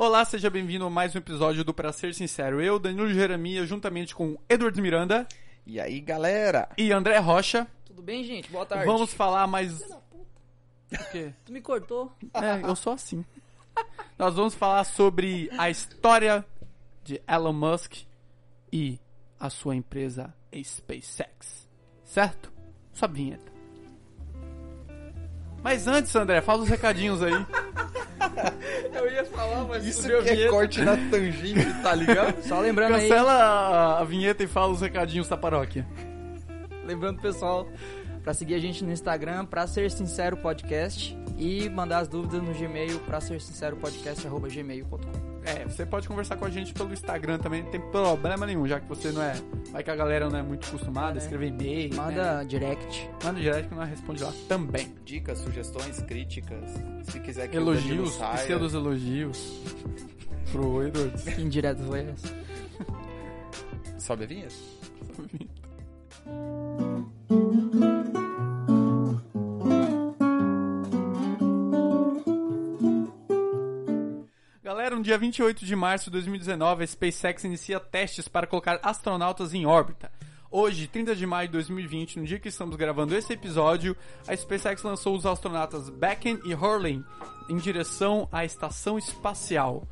Olá, seja bem-vindo a mais um episódio do Pra Ser Sincero. Eu, Danilo Jeremia, juntamente com Edward Miranda E aí, galera? e André Rocha, Tudo bem, gente? Boa tarde. vamos falar mais... O quê? Tu me cortou. É, eu sou assim. Nós vamos falar sobre a história de Elon Musk e a sua empresa SpaceX. Certo? A vinheta. Mas antes, André, fala os recadinhos aí. Eu ia falar, mas Isso que é corte na tangente, tá ligado? Só lembrando aí, Cancela a, a vinheta e fala os recadinhos da paróquia. lembrando pessoal, pra seguir a gente no Instagram, pra ser sincero podcast e mandar as dúvidas no Gmail, pra ser sincero podcast arroba gmail.com. É, você pode conversar com a gente pelo Instagram também, não tem problema nenhum, já que você não é. Vai que a galera não é muito acostumada a É. escrever e-mail. Manda né? direct. Manda direct que nós responde lá também. Dicas, sugestões, críticas. Se quiser que o Elogios, saia. pseudos elogios. Pro Edward. Indireto foi essa? Sobe a vinheta? Galera, no dia 28 de março de 2019, a SpaceX inicia testes para colocar astronautas em órbita. Hoje, 30 de maio de 2020, no dia que estamos gravando esse episódio, a SpaceX lançou os astronautas Becken e Hurley em direção à estação espacial.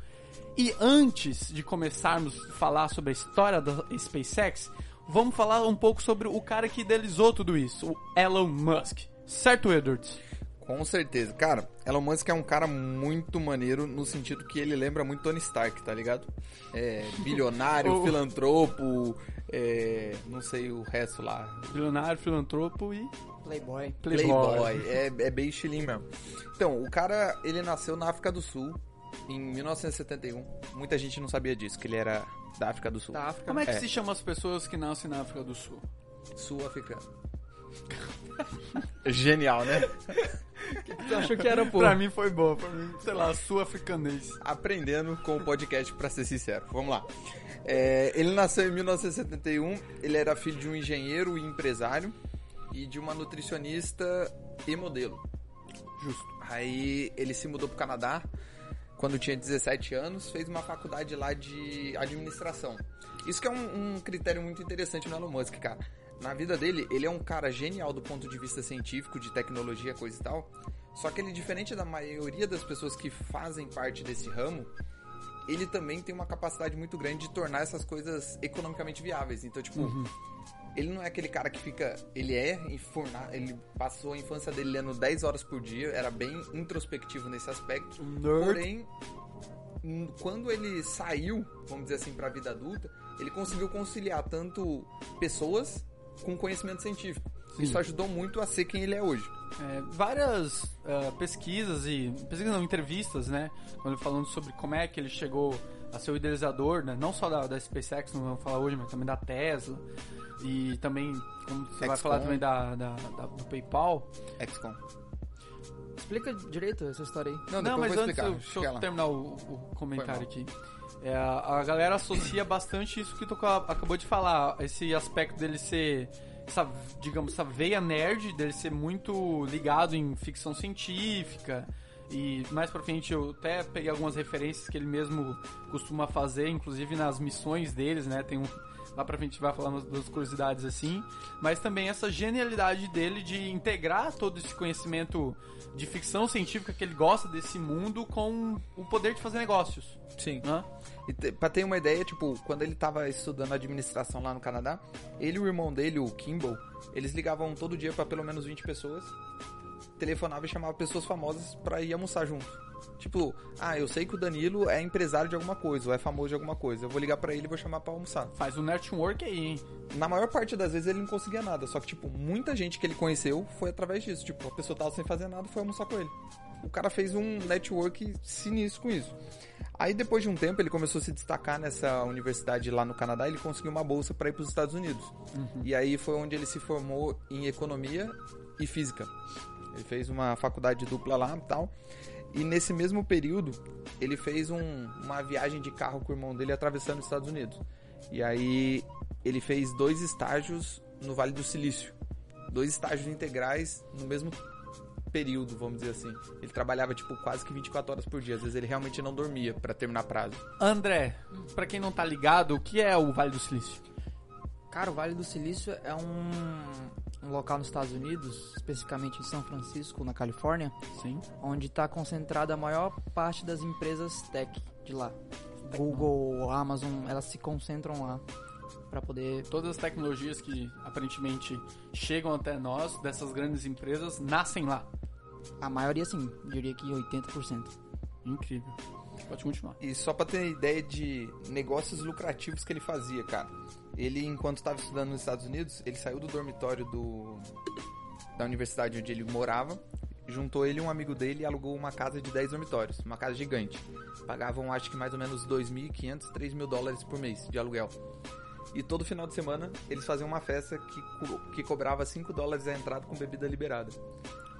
E antes de começarmos a falar sobre a história da SpaceX, vamos falar um pouco sobre o cara que idealizou tudo isso, o Elon Musk. Certo, Edwards? Com certeza. Cara, Elon Musk é um cara muito maneiro no sentido que ele lembra muito Tony Stark, tá ligado? É, bilionário, O- filantropo, é, não sei o resto lá. Bilionário, filantropo e Playboy. playboy. É, é bem estilinho mesmo. Então, o cara, ele nasceu na África do Sul em 1971. Muita gente não sabia disso, que ele era da África do Sul. Da África. Como é que É. se chama as pessoas que nascem na África do Sul? Sul-africano. Genial, né? Tu achou que era, pô? Pra mim foi boa, pra mim, sei lá, sul-africanês. Aprendendo com o podcast, pra ser sincero. Vamos lá. É, ele nasceu em 1971. Ele era filho de um engenheiro e empresário e de uma nutricionista e modelo. Justo. Aí ele se mudou pro Canadá quando tinha 17 anos, fez uma faculdade lá de administração. Isso que é um, um critério muito interessante no Elon Musk, cara. Na vida dele, ele é um cara genial do ponto de vista científico, de tecnologia, coisa e tal. Só que ele, diferente da maioria das pessoas que fazem parte desse ramo, ele também tem uma capacidade muito grande de tornar essas coisas economicamente viáveis. Então, tipo, ele não é aquele cara que fica. Ele é ele passou a infância dele lendo 10 horas por dia, era bem introspectivo nesse aspecto. Nerd. Porém, quando ele saiu, vamos dizer assim, pra vida adulta, ele conseguiu conciliar tanto pessoas com conhecimento científico. Sim. Isso ajudou muito a ser quem ele é hoje. É, várias ah, pesquisas e. Pesquisas não, entrevistas, né? Quando falando sobre como é que ele chegou a ser o idealizador, né? Não só da, da SpaceX, não vamos falar hoje, mas também da Tesla. E também, como você vai falar também da, da- da- do PayPal. XCOM. Explica direito essa história aí. Não, Não, mas eu vou antes, explicar. eu, deixa eu terminar o, o comentário aqui. É, a, a galera associa bastante isso que tu ca- acabou de falar, esse aspecto dele ser, essa, digamos, essa veia nerd, dele ser muito ligado em ficção científica. E mais pra frente eu até peguei algumas referências que ele mesmo costuma fazer, inclusive nas missões deles, né? Tem um. Lá pra frente vai falar umas duas curiosidades assim. Mas também essa genialidade dele de integrar todo esse conhecimento de ficção científica que ele gosta desse mundo com o poder de fazer negócios. Sim. Né? E pra ter uma ideia, tipo, quando ele tava estudando administração lá no Canadá, ele e o irmão dele, o Kimball, eles ligavam todo dia pra pelo menos 20 pessoas, telefonava e chamava pessoas famosas pra ir almoçar junto. Tipo, ah, eu sei que o Danilo é empresário de alguma coisa, ou é famoso de alguma coisa. Eu vou ligar pra ele e vou chamar pra almoçar. Faz o network aí, hein? Na maior parte das vezes ele não conseguia nada, só que, tipo, muita gente que ele conheceu foi através disso. Tipo, a pessoa tava sem fazer nada foi almoçar com ele. O cara fez um network sinistro com isso. Aí depois de um tempo ele começou a se destacar nessa universidade lá no Canadá, ele conseguiu uma bolsa para ir para os Estados Unidos. E aí foi onde ele se formou em economia e física. Ele fez uma faculdade dupla lá e tal. E nesse mesmo período, ele fez um- uma viagem de carro com o irmão dele atravessando os Estados Unidos. E aí ele fez dois estágios no Vale do Silício. Dois estágios integrais no mesmo período, vamos dizer assim. Ele trabalhava, tipo, quase que 24 horas por dia. Às vezes ele realmente não dormia pra terminar prazo. André, pra quem não tá ligado, o que é o Vale do Silício? Cara, o Vale do Silício é um, um local nos Estados Unidos, especificamente em São Francisco, na Califórnia, Sim. onde está concentrada a maior parte das empresas tech de lá. Google, Amazon, elas se concentram lá para poder Todas as tecnologias que aparentemente chegam até nós, dessas grandes empresas, nascem lá. a maioria sim, diria que 80%. Incrível. Pode continuar. E só pra ter ideia de negócios lucrativos que ele fazia, cara. Ele, enquanto estava estudando nos Estados Unidos, ele saiu do dormitório do da universidade onde ele morava, juntou ele e um amigo dele e alugou uma casa de 10 dormitórios, uma casa gigante. Pagavam, acho que mais ou menos 2.500, 3 mil dólares por mês de aluguel. E todo final de semana eles faziam uma festa que, que cobrava 5 dólares a entrada com bebida liberada.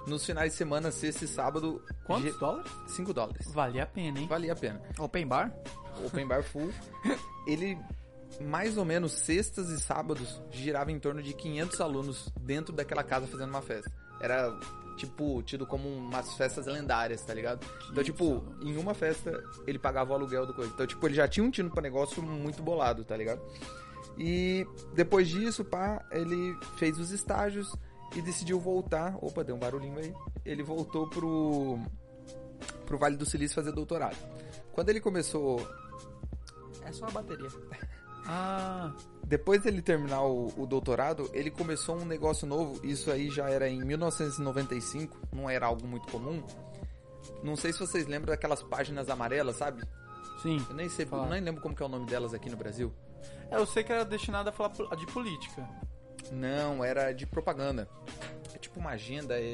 Nos finais de semana, sexta e sábado, Quantos dólares? 5 dólares. Vale a pena, hein? Valia a pena. Open bar? Open Bar Full. Ele, mais ou menos, sextas e sábados, girava em torno de 500 alunos dentro daquela casa fazendo uma festa. Era, tipo, tido como umas festas lendárias, tá ligado? Então, tipo, em uma festa, ele pagava o aluguel do coisa. Então, tipo, ele já tinha um tino pra negócio muito bolado, tá ligado? E depois disso, pá, ele fez os estágios e decidiu voltar. Opa, deu um barulhinho aí. Ele voltou pro, pro Vale do Silício fazer doutorado. Quando ele começou É só a bateria. Ah, Depois dele terminar o, o doutorado, ele começou um negócio novo. Isso aí já era em 1995, não era algo muito comum. Não sei se vocês lembram daquelas páginas amarelas, sabe? sim. Eu nem sei, nem lembro como que é o nome delas aqui no Brasil. É, eu sei que era destinado a falar de política. Não, era de propaganda. É tipo uma agenda, é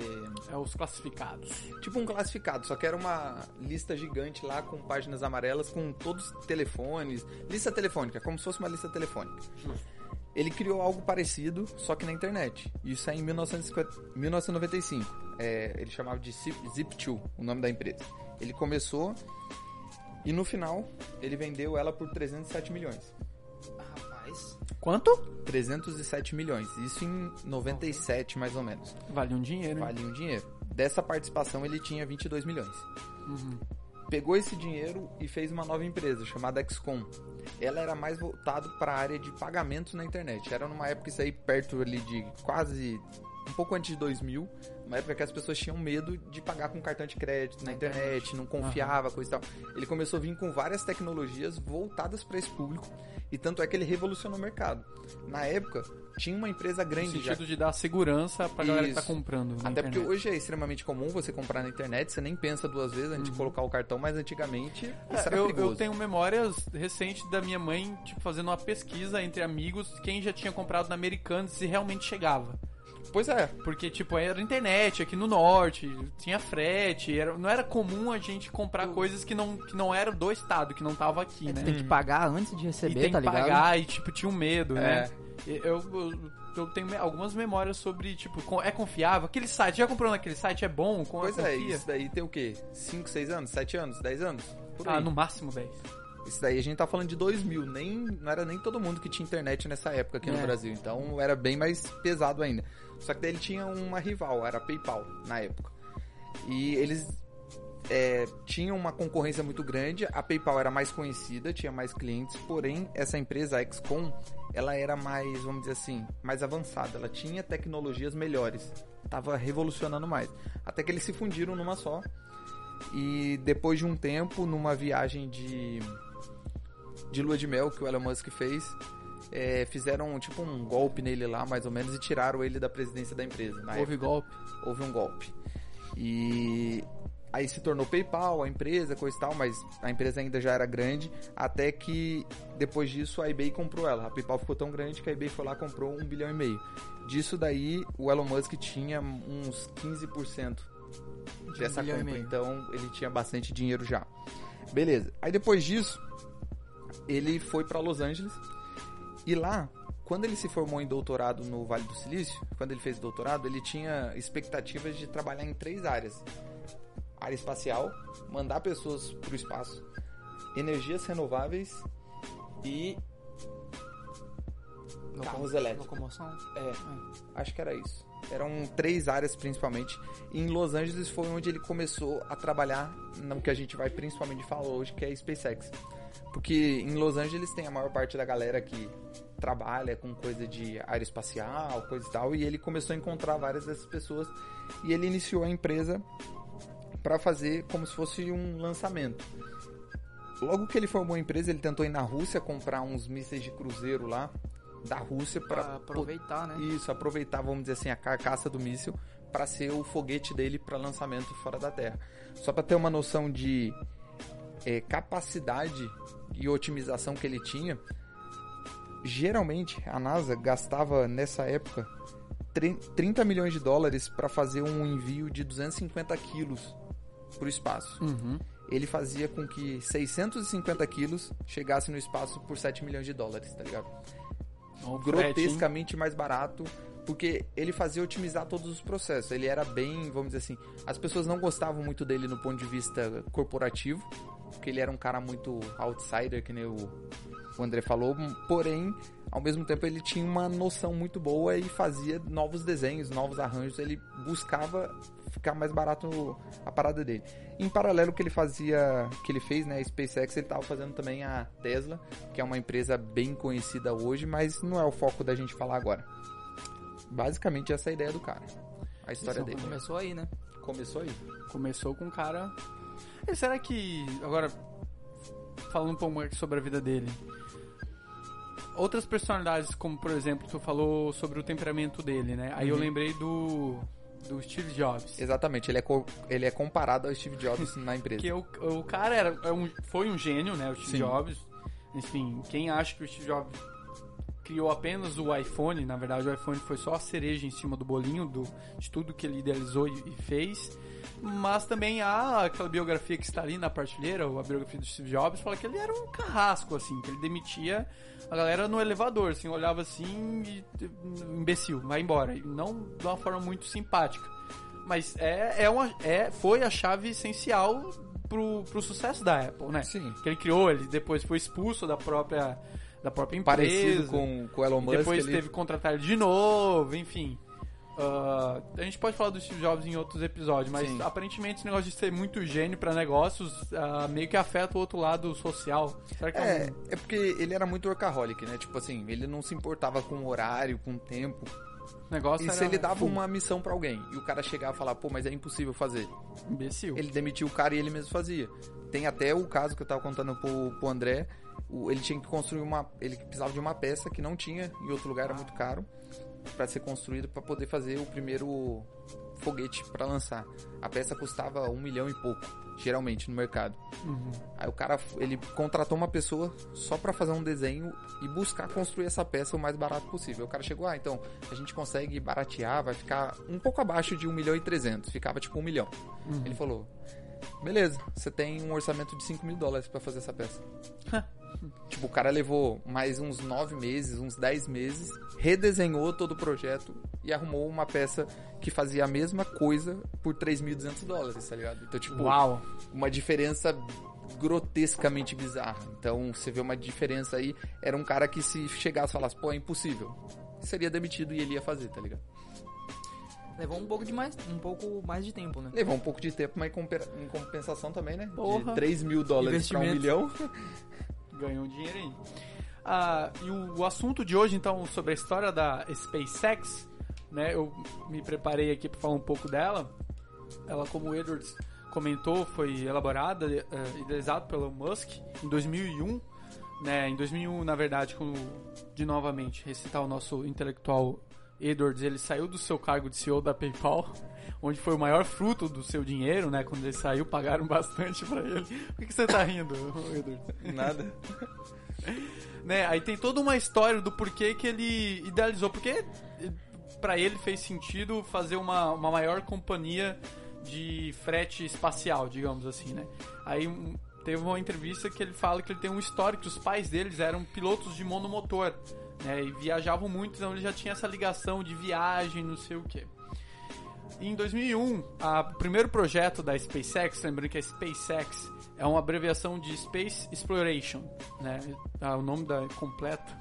É os classificados. tipo um classificado, só que era uma lista gigante lá com páginas amarelas com todos os telefones, lista telefônica, como se fosse uma lista telefônica. Ele criou algo parecido, só que na internet. Isso é em 1950 1995. É, ele chamava de Zip- Zip2, o nome da empresa. Ele começou e no final ele vendeu ela por 307 milhões. Quanto? 307 milhões. Isso em 97 mais ou menos. Vale um dinheiro, hein? Valia um dinheiro. Dessa participação ele tinha 22 milhões. Uhum. Pegou esse dinheiro e fez uma nova empresa chamada XCOM. Ela era mais voltado para a área de pagamentos na internet. Era numa época isso aí perto ali de quase um pouco antes de 2000, uma época que as pessoas tinham medo de pagar com cartão de crédito na internet, não confiava, coisa e tal. Ele começou a vir com várias tecnologias voltadas para esse público e tanto é que ele revolucionou o mercado. Na época, tinha uma empresa No grande já sentido de dar segurança pra galera que tá comprando. até porque internet. hoje é extremamente comum você comprar na internet, você nem pensa duas vezes antes de colocar o cartão, mas antigamente isso Uhum. É, era eu, perigoso. eu tenho memórias recentes da minha mãe, tipo, fazendo uma pesquisa entre amigos, quem já tinha comprado na Americanas e realmente chegava. Pois é, Porque, tipo, era internet aqui no norte, tinha frete, era, não era comum a gente comprar coisas que não, que não eram do estado, que não tava aqui, É, né? tem que pagar antes de e receber, tem tá que ligado? pagar e, tipo, tinha um medo, É. né? E Eu, eu, eu tenho algumas memórias sobre, tipo, é confiável? Aquele site, já comprou naquele site? É bom? Com pois é, confia? isso daí tem o quê? 5, 6 anos, 7 anos, 10 anos? Por Ah, aí. no máximo 10. Isso daí a gente tá falando de 2000, nem, não era nem todo mundo que tinha internet nessa época aqui no É. Brasil, então era bem mais pesado ainda. Só que daí ele tinha uma rival, era a PayPal, na época. E eles é, tinham uma concorrência muito grande, a PayPal era mais conhecida, tinha mais clientes, porém essa empresa, a XCOM, ela era mais, vamos dizer assim, mais avançada, ela tinha tecnologias melhores, tava revolucionando mais. Até que eles se fundiram numa só, e depois de um tempo, numa viagem de de lua de mel que o Elon Musk fez, é, fizeram tipo um golpe nele lá, mais ou menos, e tiraram ele da presidência da empresa. Na Houve golpe. época, houve um golpe. E aí se tornou PayPal, a empresa, coisa e tal, mas a empresa ainda já era grande, até que depois disso a eBay comprou ela. A PayPal ficou tão grande que a eBay foi lá e comprou um bilhão e meio. Disso daí, o Elon Musk tinha uns 15% dessa e compra, então ele tinha bastante dinheiro já. Beleza. Aí depois disso, ele foi para Los Angeles e lá, quando ele se formou em doutorado no Vale do Silício, quando ele fez doutorado, ele tinha expectativas de trabalhar em três áreas: área espacial, mandar pessoas para o espaço, energias renováveis e carros elétricos. Locomoção? É, acho que era isso. Eram três áreas principalmente. E em Los Angeles foi onde ele começou a trabalhar no que a gente vai principalmente falar hoje, que é a SpaceX. Porque em Los Angeles tem a maior parte da galera que trabalha com coisa de aeroespacial, coisa e tal, e ele começou a encontrar várias dessas pessoas e ele iniciou a empresa para fazer como se fosse um lançamento. Logo que ele formou a empresa, ele tentou ir na Rússia comprar uns mísseis de cruzeiro lá da Rússia para aproveitar, né? isso, aproveitar, vamos dizer assim, a carcaça do míssil para ser o foguete dele para lançamento fora da Terra. Só para ter uma noção de eh, capacidade e otimização que ele tinha, geralmente a NASA gastava nessa época tre- 30 milhões de dólares para fazer um envio de 250 quilos para o espaço. Uhum. Ele fazia com que 650 quilos chegasse no espaço por 7 milhões de dólares, tá ligado? O frete, grotescamente mais barato, porque ele fazia otimizar todos os processos. Ele era bem, vamos dizer assim, as pessoas não gostavam muito dele no ponto de vista corporativo, porque ele era um cara muito outsider, que nem o, o André falou, porém, ao mesmo tempo ele tinha uma noção muito boa e fazia novos desenhos, novos arranjos, ele buscava ficar mais barato a parada dele. Em paralelo que ele fazia, que ele fez, né, a SpaceX, ele estava fazendo também a Tesla, que é uma empresa bem conhecida hoje, mas não é o foco da gente falar agora. Basicamente essa é a ideia do cara. A história Isso, dele. Começou aí, né? Começou aí. Começou com um cara. E será que. Agora, falando um pouco mais sobre a vida dele. Outras personalidades, como por exemplo, tu falou sobre o temperamento dele, né? Aí eu Uhum. lembrei do. do Steve Jobs. Exatamente, ele é, co- ele é comparado ao Steve Jobs na empresa. Que o, o cara era, é foi um gênio, né? O Steve Sim. Jobs. Enfim, quem acha que o Steve Jobs criou apenas o iPhone, na verdade o iPhone foi só a cereja em cima do bolinho do, de tudo que ele idealizou e, e fez. Mas também há aquela biografia que está ali na partilheira, a biografia do Steve Jobs, fala que ele era um carrasco, assim, que ele demitia a galera no elevador, assim, olhava assim e imbecil, vai embora. E não de uma forma muito simpática. Mas é, é uma, é, foi a chave essencial pro, pro sucesso da Apple, né? Sim. Que ele criou, ele depois foi expulso da própria, da própria empresa. Parecido com, com o Elon Musk. Depois ele- teve que contratar ele de novo, enfim. Ah, a gente pode falar do Steve Jobs em outros episódios, mas Sim. aparentemente esse negócio de ser muito gênio pra negócios ah, meio que afeta o outro lado social. Será que é, É, é porque ele era muito workaholic, né? Tipo assim, ele não se importava com o horário, com o tempo. um negócio E se ele dava uma missão pra alguém e o cara chegava e falar, pô, mas é impossível fazer. imbecil? Ele demitia o cara e ele mesmo fazia. Tem até o caso que eu tava contando pro, pro André. O- ele tinha que construir uma. Ele precisava de uma peça que não tinha em outro lugar, era muito caro. Pra ser construído pra poder fazer o primeiro foguete pra lançar. A peça custava um milhão e pouco, geralmente, no mercado. Uhum. Aí o cara, ele contratou uma pessoa só pra fazer um desenho e buscar construir essa peça o mais barato possível. O cara chegou, ah, então a gente consegue baratear, vai ficar um pouco abaixo de 1 milhão e 300, ficava tipo 1 milhão. Ele falou, beleza, você tem um orçamento de 5 mil dólares pra fazer essa peça. Tipo, o cara levou mais uns 9 meses, uns 10 meses, redesenhou todo o projeto e arrumou uma peça que fazia a mesma coisa por 3.200 dólares, tá ligado? Então, tipo, Uau! uma diferença grotescamente bizarra. Então, você vê uma diferença aí. Era um cara que se chegasse e falasse, pô, é impossível. Seria demitido e ele ia fazer, tá ligado? Levou um pouco de mais, um pouco mais de tempo, né? Levou um pouco de tempo, mas em compe- em compensação também, né? Porra. De 3 mil dólares pra um milhão. Ganhou dinheiro aí. Ah, e o, o assunto de hoje, então, sobre a história da SpaceX, né? Eu me preparei aqui para falar um pouco dela. Ela, como o Edwards comentou, foi elaborada, eh, idealizada pelo Musk em 2001. Né, em 2001, na verdade, de novamente recitar o nosso intelectual Edwards, ele saiu do seu cargo de CEO da PayPal, onde foi o maior fruto do seu dinheiro, né? Quando ele saiu, pagaram bastante para ele. Por que, que você tá rindo, Edwards? Nada. né? Aí tem toda uma história do porquê que ele idealizou, porque para ele fez sentido fazer uma, uma maior companhia de frete espacial, digamos assim, né? Aí teve uma entrevista que ele fala que ele tem um histórico, os pais deles eram pilotos de monomotor, né? E viajavam muito, então ele já tinha essa ligação de viagem, não sei o quê. Em 2001, a- o primeiro projeto da SpaceX, lembrando que a SpaceX é uma abreviação de Space Exploration, né? Ah, o nome da completo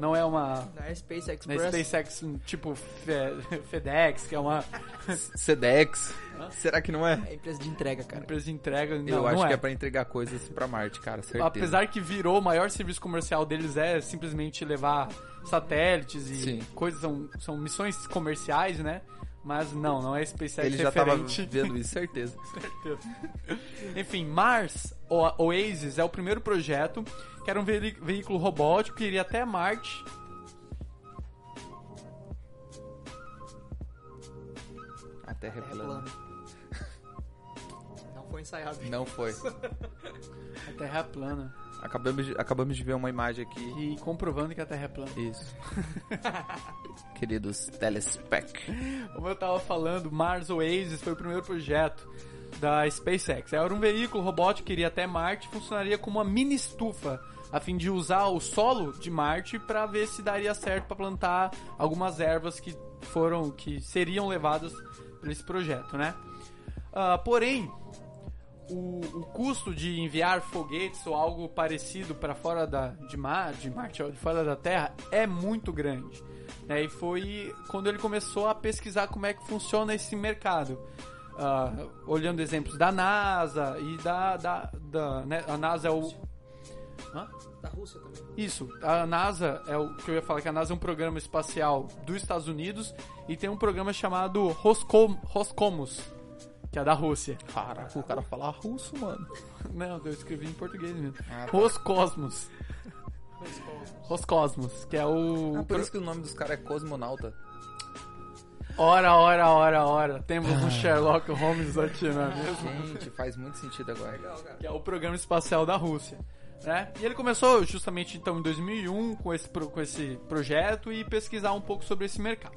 Não é uma. Na Space Na Express. SpaceX, tipo Fe- FedEx, que é uma Sedex. Será que não é? É empresa de entrega, cara. empresa de entrega. Não, Eu acho não que é. é pra entregar coisas pra Marte, cara, certeza. Apesar que virou o maior serviço comercial deles é simplesmente levar satélites e Sim. coisas, são, são missões comerciais, né? Mas não, não é SpaceX Ele já tava vendo isso, certeza. certeza. Enfim, Mars o Oasis é o primeiro projeto que era um ve- veículo robótico que iria até Marte. A Terra é É plana. Não foi ensaiado. Não foi. A Terra é plana. Acabamos de, acabamos de ver uma imagem aqui. E comprovando que a Terra é plana. Isso. Queridos telespec. Como eu tava falando, Mars Oasis foi o primeiro projeto da SpaceX. Era um veículo robótico que iria até Marte e funcionaria como uma mini estufa, a fim de usar o solo de Marte para ver se daria certo para plantar algumas ervas que foram que seriam levadas por esse projeto, né? Ah, porém, o, o custo de enviar foguetes ou algo parecido para fora da, de, Mar, de Marte, ou de fora da Terra, é muito grande. Né? E foi quando ele começou a pesquisar como é que funciona esse mercado. Ah, olhando exemplos da NASA e da. da, da né? A NASA é o. Hã? Da Rússia também. Isso, a NASA é o que eu ia falar que a NASA é um programa espacial dos Estados Unidos e tem um programa chamado Roscom, Roscomos, que é da Rússia. Caraca, o cara fala russo, mano. Não, eu escrevi em português mesmo. Ah, tá. Roscosmos. Roscosmos, que é o. Ah, por isso que o nome dos caras é cosmonauta. Ora, ora, ora, ora. Temos um Sherlock Holmes aqui, não é mesmo? Gente, faz muito sentido agora. que é o programa espacial da Rússia. Né? E ele começou justamente então em 2001 com esse, com esse projeto e pesquisar um pouco sobre esse mercado.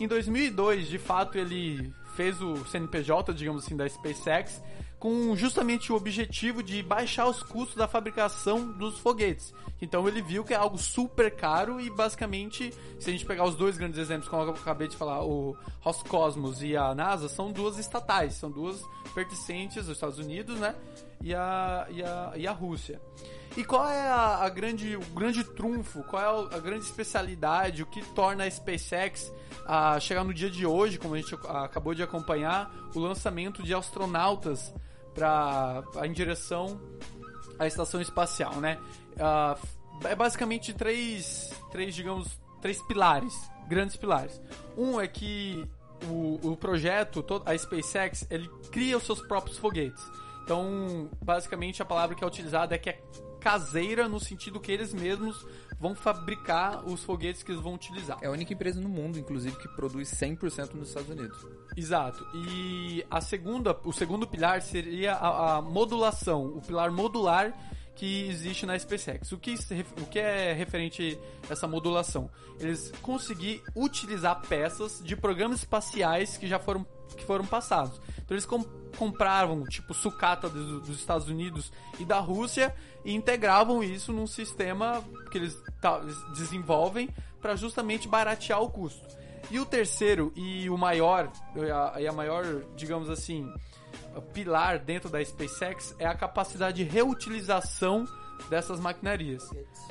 Em 2002, de fato, ele fez o CNPJ, digamos assim, da SpaceX, com justamente o objetivo de baixar os custos da fabricação dos foguetes. Então ele viu que é algo super caro e basicamente, se a gente pegar os dois grandes exemplos, como eu acabei de falar, o Roscosmos e a NASA, são duas estatais, são duas pertencentes aos Estados Unidos, né? E a, e a, e a Rússia. E qual é a, a grande, o grande trunfo, qual é a, grande especialidade, o que torna a SpaceX a chegar no dia de hoje, como a gente ac- acabou de acompanhar, o lançamento de astronautas para em direção à estação espacial, né? Ah, é basicamente três, três, digamos, três pilares, grandes pilares. Um é que o, o projeto, a SpaceX, ele cria os seus próprios foguetes. Então, basicamente, a palavra que é utilizada é que é caseira no sentido que eles mesmos vão fabricar os foguetes que eles vão utilizar. É a única empresa no mundo, inclusive, que produz 100% nos Estados Unidos. Exato. E a segunda, o segundo pilar seria a, a modulação, o pilar modular que existe na SpaceX. O que, o que é referente a essa modulação? Eles conseguir utilizar peças de programas espaciais que já foram, que foram passados. Então eles com- compravam, tipo, sucata dos, dos Estados Unidos e da Rússia e integravam isso num sistema que eles, desenvolvem para justamente baratear o custo. E o terceiro e o maior, e a, a maior, digamos assim, pilar dentro da SpaceX é a capacidade de reutilização dessas maquinarias,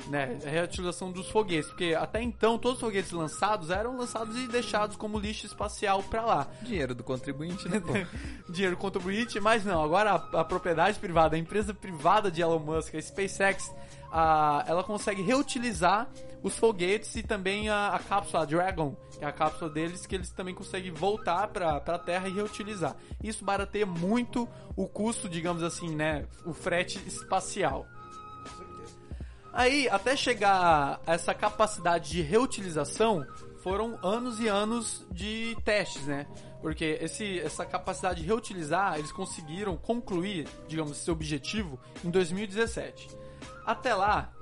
né? A reutilização dos foguetes, porque até então todos os foguetes lançados eram lançados e deixados como lixo espacial para lá. Dinheiro do contribuinte, né? Dinheiro contribuinte, mas não, agora a, a propriedade privada, a empresa privada de Elon Musk, a SpaceX, a- ela consegue reutilizar os foguetes e também a, a cápsula a Dragon, que é a cápsula deles, que eles também conseguem voltar para a Terra e reutilizar. Isso barateia muito o custo, digamos assim, né? O frete espacial. Aí, até chegar a essa capacidade de reutilização, foram anos e anos de testes, né? Porque esse, essa capacidade de reutilizar, eles conseguiram concluir, digamos, esse objetivo em 2017. Até lá,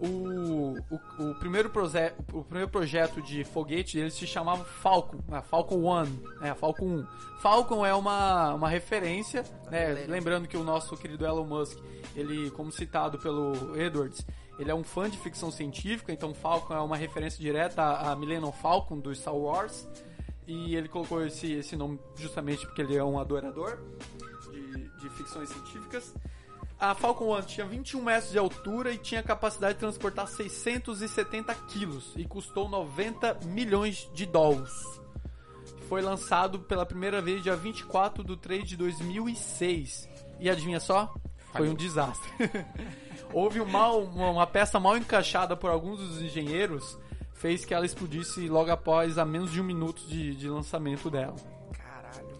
o, o, o primeiro proje o primeiro projeto de foguete eles se chamava Falcon, a Falcon One, né, Falcon 1. Falcon é uma, uma referência, né, lembrando que o nosso querido Elon Musk, ele, como citado pelo Edwards, ele é um fã de ficção científica, então Falcon é uma referência direta à Millennium Falcon do Star Wars. E ele colocou esse, esse nome justamente porque ele é um adorador de, de ficções científicas. A Falcon 1 tinha 21 metros de altura e tinha capacidade de transportar 670 quilos e custou 90 milhões de dólares. Foi lançado pela primeira vez dia 24 de 3 de 2006. E adivinha só? Foi um desastre. Houve um mal, uma, uma peça mal encaixada por alguns dos engenheiros, fez que ela explodisse logo após a menos de um minuto de, de lançamento dela. Caralho.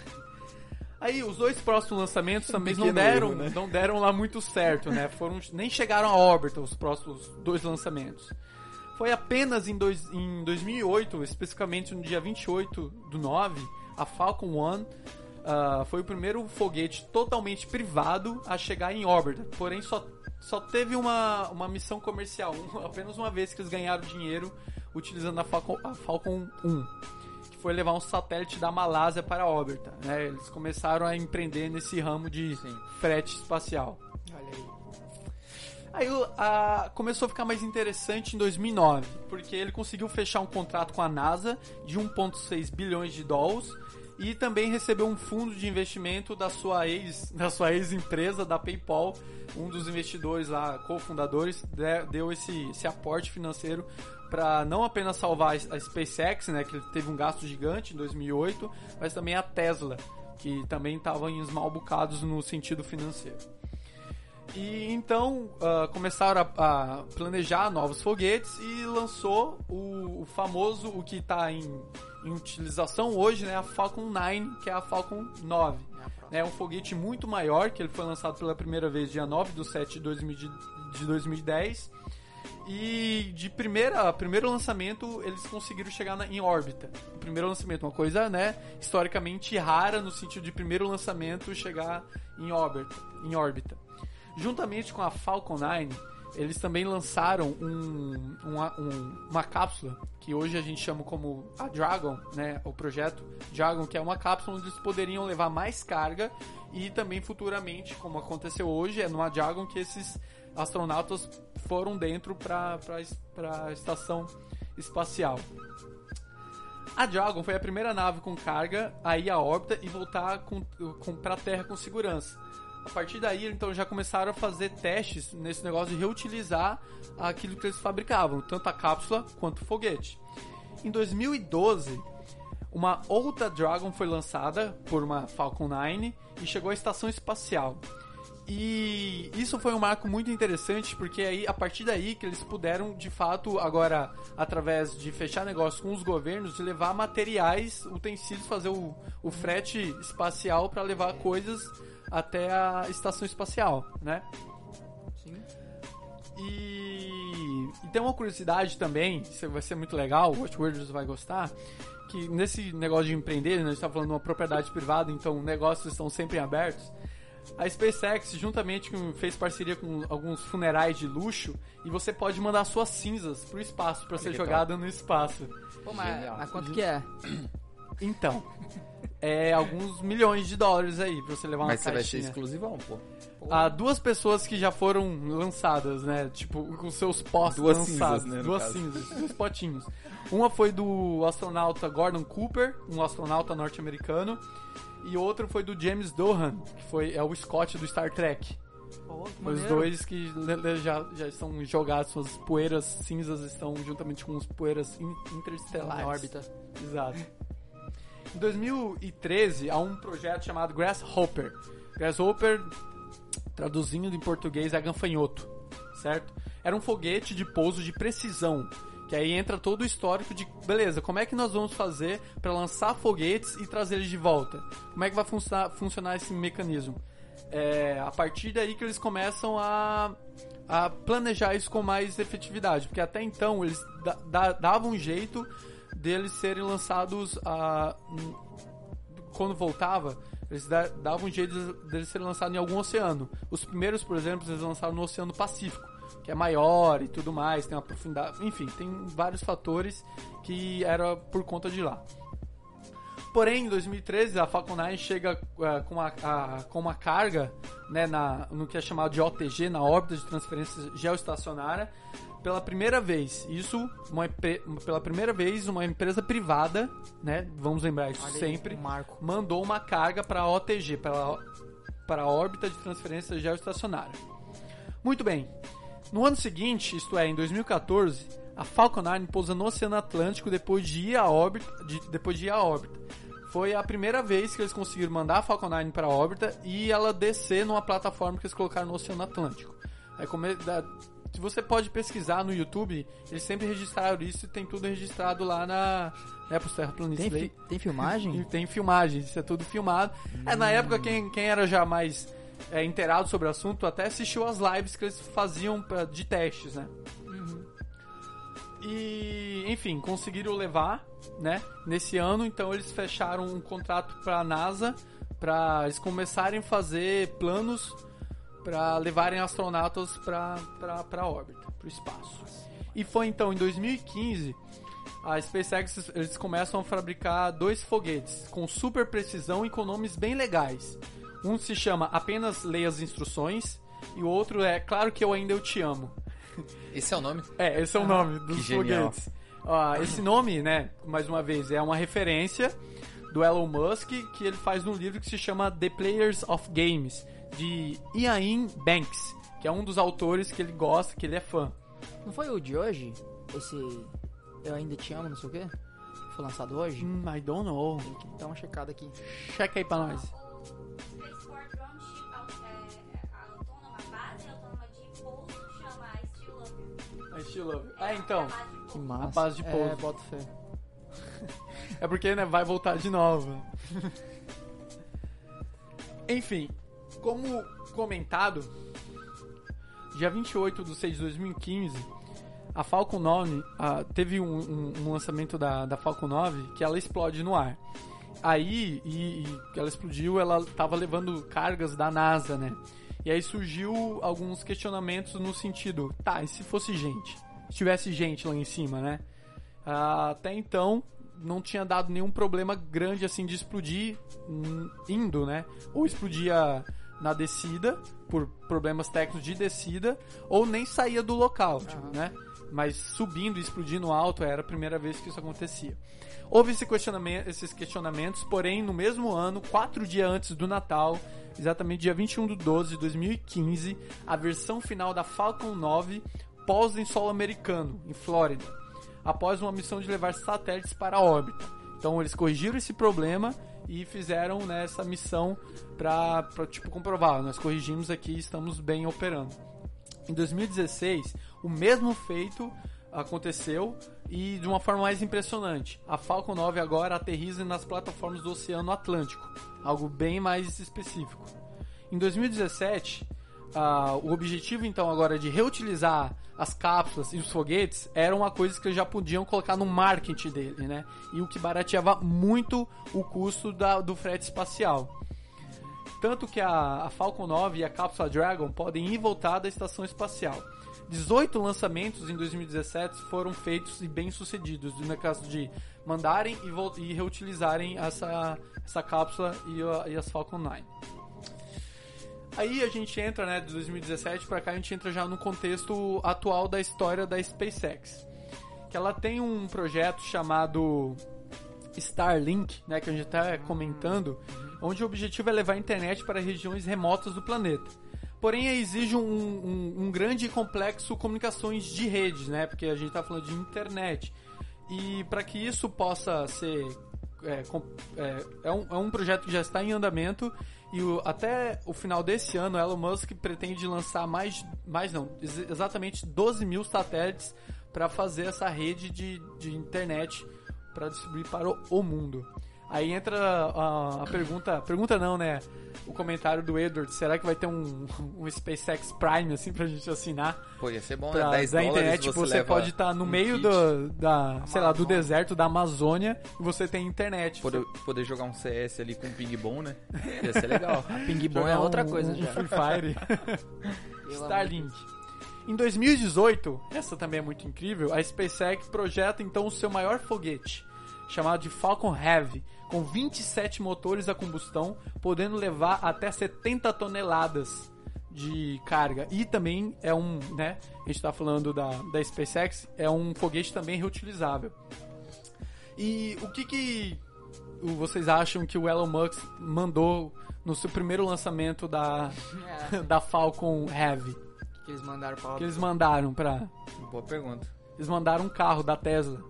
Aí os dois próximos lançamentos também não deram, erro, né? não deram lá muito certo, né? Foram nem chegaram à órbita os próximos dois lançamentos. Foi apenas em, dois, em 2008, especificamente no dia 28 do 9, a Falcon 1 ah, foi o primeiro foguete totalmente privado a chegar em órbita. Porém, só, só teve uma, uma missão comercial, um- apenas uma vez que eles ganharam dinheiro utilizando a Falcon, a Falcon 1 que foi levar um satélite da Malásia para a órbita. Né? Eles começaram a empreender nesse ramo de Sim. frete espacial. Olha aí. Aí a- começou a ficar mais interessante em 2009, porque ele conseguiu fechar um contrato com a NASA de 1,6 bilhões de dólares e também recebeu um fundo de investimento da sua ex, da sua ex-empresa, da PayPal. Um dos investidores lá, cofundadores, de- deu esse, esse aporte financeiro para não apenas salvar a SpaceX, né, que teve um gasto gigante em 2008, mas também a Tesla, que também estava em mal bocados no sentido financeiro. E então ah, começaram a, a planejar novos foguetes e lançou o, o famoso, o que está em, em utilização hoje, né, a Falcon 9, que é a Falcon 9. É um foguete muito maior, que ele foi lançado pela primeira vez dia 9 de 7 de 2000 de de 2010. E de primeira, primeiro lançamento, eles conseguiram chegar na- em órbita. O primeiro lançamento, uma coisa, né, historicamente rara no sentido de primeiro lançamento chegar em órbita. Em órbita. Juntamente com a Falcon 9, eles também lançaram um- uma, um- uma cápsula que hoje a gente chama como a Dragon, né, o projeto Dragon, que é uma cápsula onde eles poderiam levar mais carga e também futuramente, como aconteceu hoje, é numa Dragon que esses astronautas foram dentro para a estação espacial. A Dragon foi a primeira nave com carga a ir à órbita e voltar com, com, para a Terra com segurança. A partir daí, então, já começaram a fazer testes nesse negócio de reutilizar aquilo que eles fabricavam, tanto a cápsula quanto o foguete. Em 2012, uma outra Dragon foi lançada por uma Falcon 9 e chegou à estação espacial. E isso foi um marco muito interessante porque aí a partir daí que eles puderam de fato agora através de fechar negócios com os governos de levar materiais, utensílios, fazer o, o frete espacial para levar coisas até a estação espacial, né? Sim. E, e tem uma curiosidade também, isso vai ser muito legal, o Watchwords vai gostar, que nesse negócio de empreender, né, a gente tá falando de uma propriedade privada, então negócios estão sempre abertos. A SpaceX, juntamente com, fez parceria com alguns funerais de luxo, e você pode mandar suas cinzas pro espaço para ser jogada no espaço. Pô, mas, mas quanto que é? Então, é alguns milhões de dólares aí pra você levar uma Mas você vai ser caixinha. exclusivão, pô. Há duas pessoas que já foram lançadas, né? Tipo, com seus postos Duas lançados. cinzas, né, duas caso. cinzas, dois potinhos. Uma foi do astronauta Gordon Cooper, um astronauta norte-americano. E outro foi do James Dohan, que foi, é o Scott do Star Trek. Que Os dois que já, já estão jogados, suas poeiras cinzas estão juntamente com as poeiras in- interestelares. Em órbita. Exato. Em 2013, há um projeto chamado Grasshopper. Grasshopper, traduzindo em português, é gafanhoto, certo? Era um foguete de pouso de precisão. Que aí entra todo o histórico de, beleza, como é que nós vamos fazer para lançar foguetes e trazer eles de volta? Como é que vai funcionar, funcionar esse mecanismo? É a partir daí que eles começam a, a planejar isso com mais efetividade, porque até então eles da- da- davam um jeito deles serem lançados a, quando voltava, eles da- davam um jeito de- deles serem lançados em algum oceano. Os primeiros, por exemplo, eles lançaram no Oceano Pacífico, que é maior e tudo mais, tem uma profundidade, enfim, tem vários fatores que era por conta de lá. Porém, em 2013, a Falcon 9 chega eh, com, a, a- com uma carga né, na, no que é chamado de OTG, na órbita de transferência geoestacionária, pela primeira vez. Isso, uma, pela primeira vez, uma empresa privada, né, vamos lembrar isso Olha sempre, marco. mandou uma carga para a OTG, para para a órbita de transferência geoestacionária. Muito bem. No ano seguinte, isto é, em 2014, a Falcon 9 pousa no Oceano Atlântico depois de ir à órbita. de- depois de ir à órbita. Foi a primeira vez que eles conseguiram mandar a Falcon 9 para a órbita e ela descer numa plataforma que eles colocaram no Oceano Atlântico. Aí come- da- se você pode pesquisar no YouTube, eles sempre registraram isso e tem tudo registrado lá na né, pros terraplanistas Tem, aí. fi- tem filmagem? E tem filmagens, isso é tudo filmado. É, na época, quem, quem era já mais é, inteirado sobre o assunto até assistiu as lives que eles faziam pra- de testes, né? E, enfim, conseguiram levar, né? Nesse ano, então eles fecharam um contrato pra NASA pra eles começarem a fazer planos pra levarem astronautas pra órbita, pro espaço. E foi então em 2015 a SpaceX eles começam a fabricar dois foguetes com super precisão e com nomes bem legais. Um se chama Apenas Leia as Instruções e o outro é Claro que eu ainda eu te amo. Esse é o nome? É, esse é o nome dos que genial. foguetes. Ah, esse nome, né, mais uma vez, é uma referência do Elon Musk que ele faz num livro que se chama The Players of Games, de Ian Banks, que é um dos autores que ele gosta, que ele é fã. Não foi o de hoje? Esse Eu Ainda Te Amo, não sei o quê? Foi lançado hoje? Hum, I don't know. Tem que dar uma checada aqui. Checa aí pra nós. É, a autônoma, a base autônoma de pouso chama Still Love You. I still love you. Ah, então. É a base de Que pouso. massa. base de É, pouso. boto fé. É porque, né, vai voltar de novo. Enfim, como comentado, dia 28 de 6 de 2015, a Falcon 9, ah, teve um, um- um lançamento da, da Falcon 9 que ela explode no ar. Aí, e, e ela explodiu, ela tava levando cargas da NASA, né? E aí surgiu alguns questionamentos no sentido, tá, e se fosse gente? Se tivesse gente lá em cima, né? Ah, até então não tinha dado nenhum problema grande assim de explodir hum, indo, né? Ou explodia na descida por problemas técnicos de descida, ou nem saía do local, tipo, né? Mas subindo e explodindo alto era a primeira vez que isso acontecia. Houve esse questionamento, esses questionamentos, porém, no mesmo ano, quatro dias antes do Natal, exatamente dia 21 de 12 de 2015, a versão final da Falcon 9 pousa em solo americano, em Flórida após uma missão de levar satélites para a órbita. Então eles corrigiram esse problema e fizeram né, essa missão para tipo comprovar, nós corrigimos aqui estamos bem operando. Em 2016, o mesmo feito aconteceu e de uma forma mais impressionante. A Falcon 9 agora aterriza nas plataformas do Oceano Atlântico, algo bem mais específico. Em 2017, ah, o objetivo então agora de reutilizar as cápsulas e os foguetes era uma coisa que eles já podiam colocar no marketing dele, né? E o que barateava muito o custo da- do frete espacial. Tanto que a, a Falcon 9 e a cápsula Dragon podem ir voltar da estação espacial. 18 lançamentos em 2017 foram feitos e bem sucedidos, no caso de mandarem e, e reutilizarem essa, essa cápsula e, a- e as Falcon 9. Aí a gente entra, né, de 2017 pra cá, a gente entra já no contexto atual da história da SpaceX. Que ela tem um projeto chamado Starlink, né, que a gente tá comentando, onde o objetivo é levar a internet para regiões remotas do planeta. Porém, exige um, um, um grande e complexo comunicações de redes, né, porque a gente tá falando de internet. E para que isso possa ser é, é, é um, é um projeto que já está em andamento e o- até o final desse ano, Elon Musk pretende lançar mais, mais não, ex- exatamente 12 mil satélites para fazer essa rede de, de internet para distribuir para o, o mundo. Aí entra a, a pergunta, pergunta não, né? O comentário do Edward, será que vai ter um, um SpaceX Prime assim pra gente assinar? Pô, ia ser bom, Pra, né? 10 da internet, você, você, leva pode estar no um meio kit, do, da, sei lá, do deserto da Amazônia e você tem internet. Poder, poder jogar um CS ali com ping bom, né? Ia ser legal. Ping bom é outra um- coisa um já. Free Fire. Starlink. Em 2018, essa também é muito incrível, a SpaceX projeta então o seu maior foguete, chamado de Falcon Heavy, com 27 motores a combustão, podendo levar até 70 toneladas de carga. E também é um, né, a gente tá falando da, da SpaceX, é um foguete também reutilizável. E o que que vocês acham que o Elon Musk mandou no seu primeiro lançamento da, É. da Falcon Heavy? Que eles mandaram pra que eles mandaram pra. Boa pergunta. Eles mandaram um carro da Tesla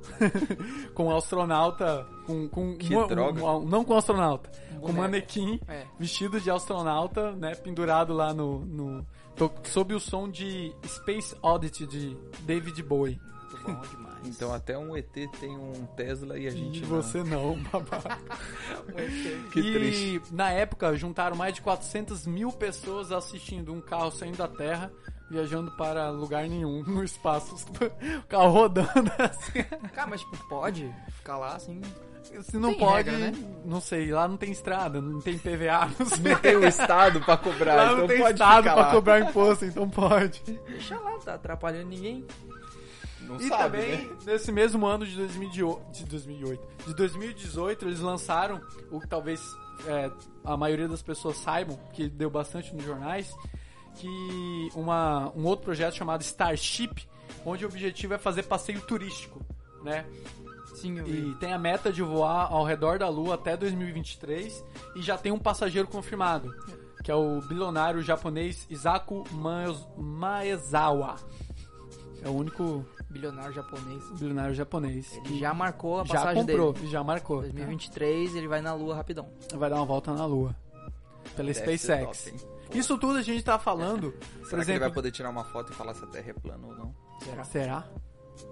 com um astronauta. Com, com Que uma- droga. um- não com astronauta, com um boneco. manequim É. vestido de astronauta, né? Pendurado lá no. no to- sob o som de Space Oddity de David Bowie. Muito bom demais. Então até um ET tem um Tesla e a gente E não. você não, babaca. Que e triste. na época juntaram mais de 400 mil pessoas assistindo um carro saindo da Terra, viajando para lugar nenhum no espaço. O carro rodando assim. Cara, mas tipo, pode ficar lá assim. Se não Tem pode, regra, né? não sei, lá não tem estrada, não tem PVA, não sei. Não tem o Estado pra cobrar, Lá então não tem pode estado ficar pra lá. cobrar imposto, então pode. Deixa lá, tá atrapalhando ninguém. Não E sabe, também, né? nesse mesmo ano de 2018, de 2008, de 2018, eles lançaram o que talvez é, a maioria das pessoas saibam, que deu bastante nos jornais, que uma, um outro projeto chamado Starship, onde o objetivo é fazer passeio turístico, né? Sim, eu vi. E tem a meta de voar ao redor da Lua até 2023 e já tem um passageiro confirmado, que é o bilionário japonês Isaku Maez- Maezawa. É o único Bilionário japonês. bilionário japonês. Ele já marcou a já passagem comprou, dele. já marcou. 2023 ele vai na lua rapidão. tá? Vai dar uma volta na Lua. Pela Deve ser SpaceX. top, hein? Isso tudo a gente tá falando, por Será que ele exemplo... vai poder tirar uma foto e falar se a Terra é plana ou não? Será? Será?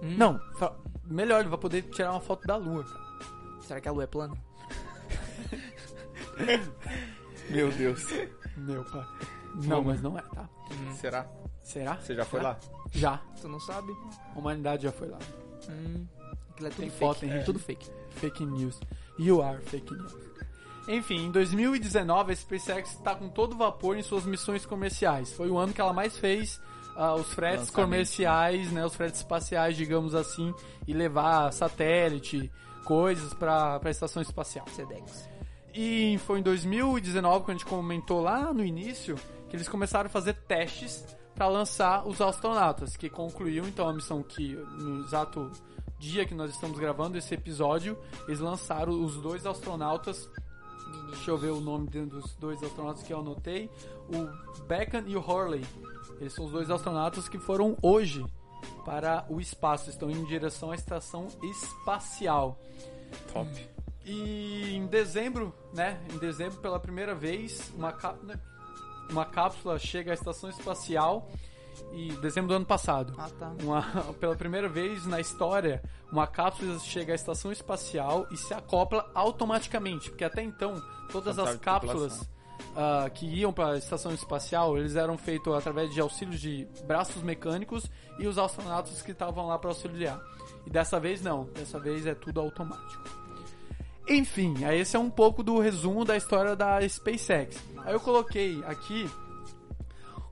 Hum? Não, fa- melhor, ele vai poder tirar uma foto da Lua. Será que a lua é plana? Meu Deus. Meu pai. Não, mas não é, tá? Será? Será? Você já foi Será? lá? Já. Tu não sabe? A humanidade já foi lá. Hum. Aquilo é tudo Tem fake. foto, hein? é tudo fake. Fake news. You are fake news. Enfim, em 2019 a SpaceX está com todo vapor em suas missões comerciais. Foi o ano que ela mais fez ah, os fretes Lançamento. comerciais, né, os fretes espaciais, digamos assim, e levar satélite, coisas para a estação espacial. Sedex. E foi em 2019, quando a gente comentou lá no início, que eles começaram a fazer testes para lançar os astronautas, que concluíam então a missão que no exato dia que nós estamos gravando esse episódio, eles lançaram os dois astronautas. Deixa eu ver o nome dentro dos dois astronautas que eu anotei. O Beacon e o Hurley. Eles são os dois astronautas que foram hoje para o espaço, estão indo em direção à estação espacial. Top. E em dezembro, né? Em dezembro, pela primeira vez, uma, né, uma cápsula chega à estação espacial. E dezembro do ano passado. Ah, tá. Uma, pela primeira vez na história, uma cápsula chega à estação espacial e se acopla automaticamente. Porque até então, todas Contato as cápsulas ah, que iam para a estação espacial, eles eram feitos através de auxílios de braços mecânicos e os astronautas que estavam lá para auxiliar. E dessa vez não, dessa vez é tudo automático. Enfim, aí esse é um pouco do resumo da história da SpaceX. Aí eu coloquei aqui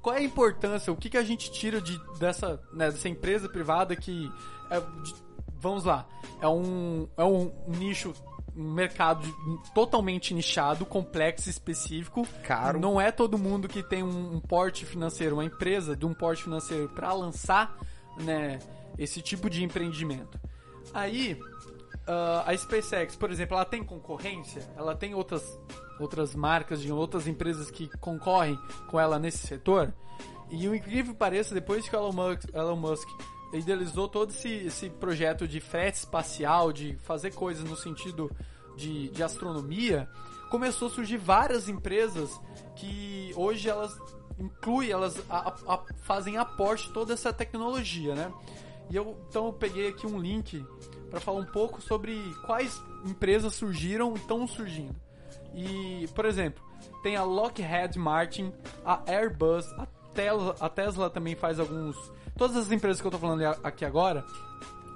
qual é a importância, o que, que a gente tira de, dessa, né, dessa empresa privada que. é de- vamos lá, é um, é um nicho, um mercado de- totalmente nichado, complexo, específico. Caro. Não é todo mundo que tem um, um porte financeiro, uma empresa de um porte financeiro para lançar né, esse tipo de empreendimento. Aí, ah, a SpaceX, por exemplo, ela tem concorrência? Ela tem outras, outras marcas de outras empresas que concorrem com ela nesse setor? E o incrível pareça, depois que o Elon Musk, Elon Musk idealizou todo esse, esse projeto de frete espacial, de fazer coisas no sentido de, de astronomia, começou a surgir várias empresas que hoje elas incluem, elas a- a- fazem aporte toda essa tecnologia, né? E eu, então eu peguei aqui um link para falar um pouco sobre quais empresas surgiram e estão surgindo. E, por exemplo, tem a Lockheed Martin, a Airbus, a Tesla, a Tesla também faz alguns. Todas as empresas que eu tô falando aqui agora,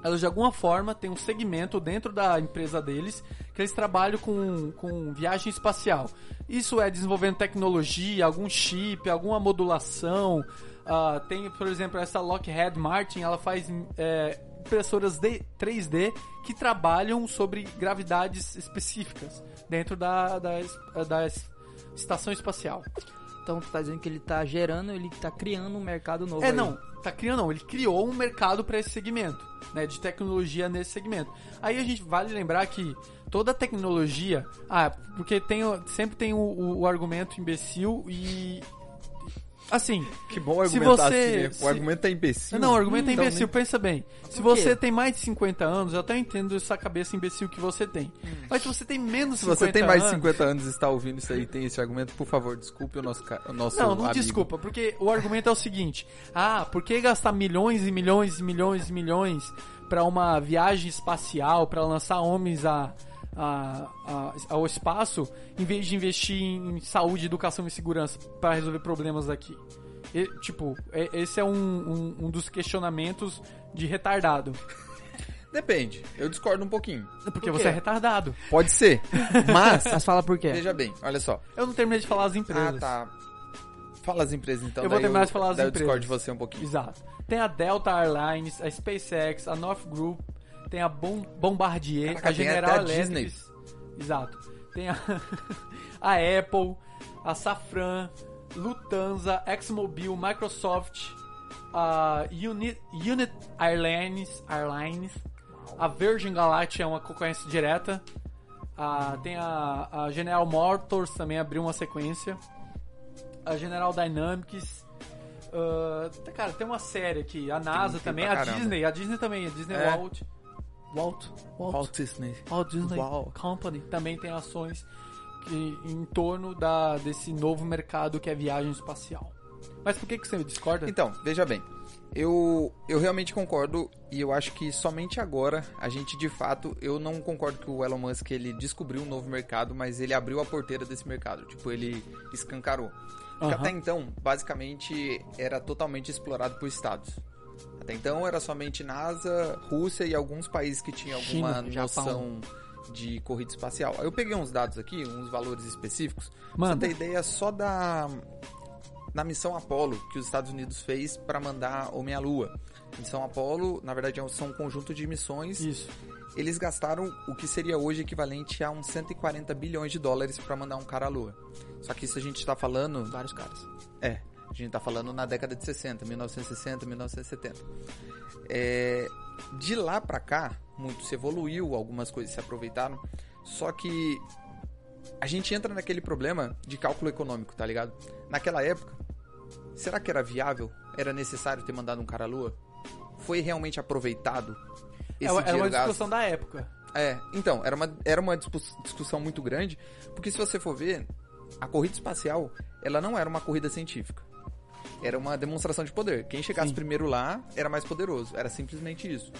elas de alguma forma têm um segmento dentro da empresa deles que eles trabalham com, com viagem espacial. Isso é desenvolvendo tecnologia, algum chip, alguma modulação. Ah, tem, por exemplo, essa Lockheed Martin, ela faz é, impressoras de 3D que trabalham sobre gravidades específicas dentro da, da, da es- estação espacial. Então tu tá dizendo que ele tá gerando, ele tá criando um mercado novo. É, aí. não, tá criando não, ele criou um mercado para esse segmento, né, de tecnologia nesse segmento. Aí a gente vale lembrar que toda tecnologia, ah, porque tem sempre tem o, o- o argumento imbecil e Assim, Que bom Se argumentar você- assim, né? se- O argumento é imbecil. não, o argumento é Então, imbecil. Pensa bem. Se você tem mais de 50 anos, eu até entendo essa cabeça imbecil que você tem. Mas se você tem menos de Se 50 você tem mais de anos- 50 anos e está ouvindo isso aí tem esse argumento, por favor, desculpe o nosso, o nosso Não, não amigo. desculpa, porque o argumento é o seguinte: ah, por que gastar milhões e milhões e milhões e milhões pra uma viagem espacial, pra lançar homens a, a- a- ao espaço, em vez de investir em saúde, educação e segurança pra resolver problemas aqui? E, tipo, é- esse é um, um- um dos questionamentos de retardado. Depende, eu discordo um pouquinho. Porque Por você é retardado. Pode ser, mas... Mas fala por quê? Veja bem, olha só. Eu não terminei de falar as Ah, empresas. tá. Fala as empresas então. Eu vou terminar de falar as empresas. eu discordo de você um pouquinho. Exato. Tem a Delta Airlines, a SpaceX, a North Group, tem a Bom- Bombardier, Caraca, a General Electric. Exato. Tem a, a Apple, a Safran, Lufthansa, ExxonMobil, Microsoft, a Unit, Unit Airlines, Airlines, a Virgin Galactic é uma concorrência direta. a- tem a, a General Motors também abriu uma sequência. A General Dynamics. tá, cara, tem uma série aqui. A NASA também, a caramba. Disney, a Disney também, a Disney É. Walt. Walt, Walt, Walt Disney. Walt Disney. Company também tem ações que, em torno da, desse novo mercado que é viagem espacial. Mas por que, que você discorda? Então, veja bem. Eu, eu realmente concordo e eu acho que somente agora a gente de fato, eu não concordo que o Elon Musk ele descobriu um novo mercado, mas ele abriu a porteira desse mercado, tipo, ele escancarou. Porque Aham. até então, basicamente, era totalmente explorado por estados. Até então era somente NASA, Rússia e alguns países que tinham alguma China, Japão. noção de corrida espacial. Eu peguei uns dados aqui, uns valores específicos. Pra você ter ideia só da na missão Apollo que os Estados Unidos fez para mandar homem à Lua. Missão Apollo, na verdade, é são um conjunto de missões. Isso. Eles gastaram o que seria hoje equivalente a uns 140 bilhões de dólares para mandar um cara à Lua. Só que isso a gente tá falando Vários caras. é, a gente tá falando na década de 60, 1960, 1970. É, de lá pra cá, muito se evoluiu, algumas coisas se aproveitaram, só que a gente entra naquele problema de cálculo econômico, tá ligado? Naquela época, será que era viável? Era necessário ter mandado um cara à lua? Foi realmente aproveitado esse Era, era uma gasto? discussão da época. É, então, era uma, era uma discussão muito grande, porque se você for ver, a corrida espacial, ela não era uma corrida científica. Era uma demonstração de poder. Quem chegasse Sim. primeiro lá era mais poderoso. Era simplesmente isso.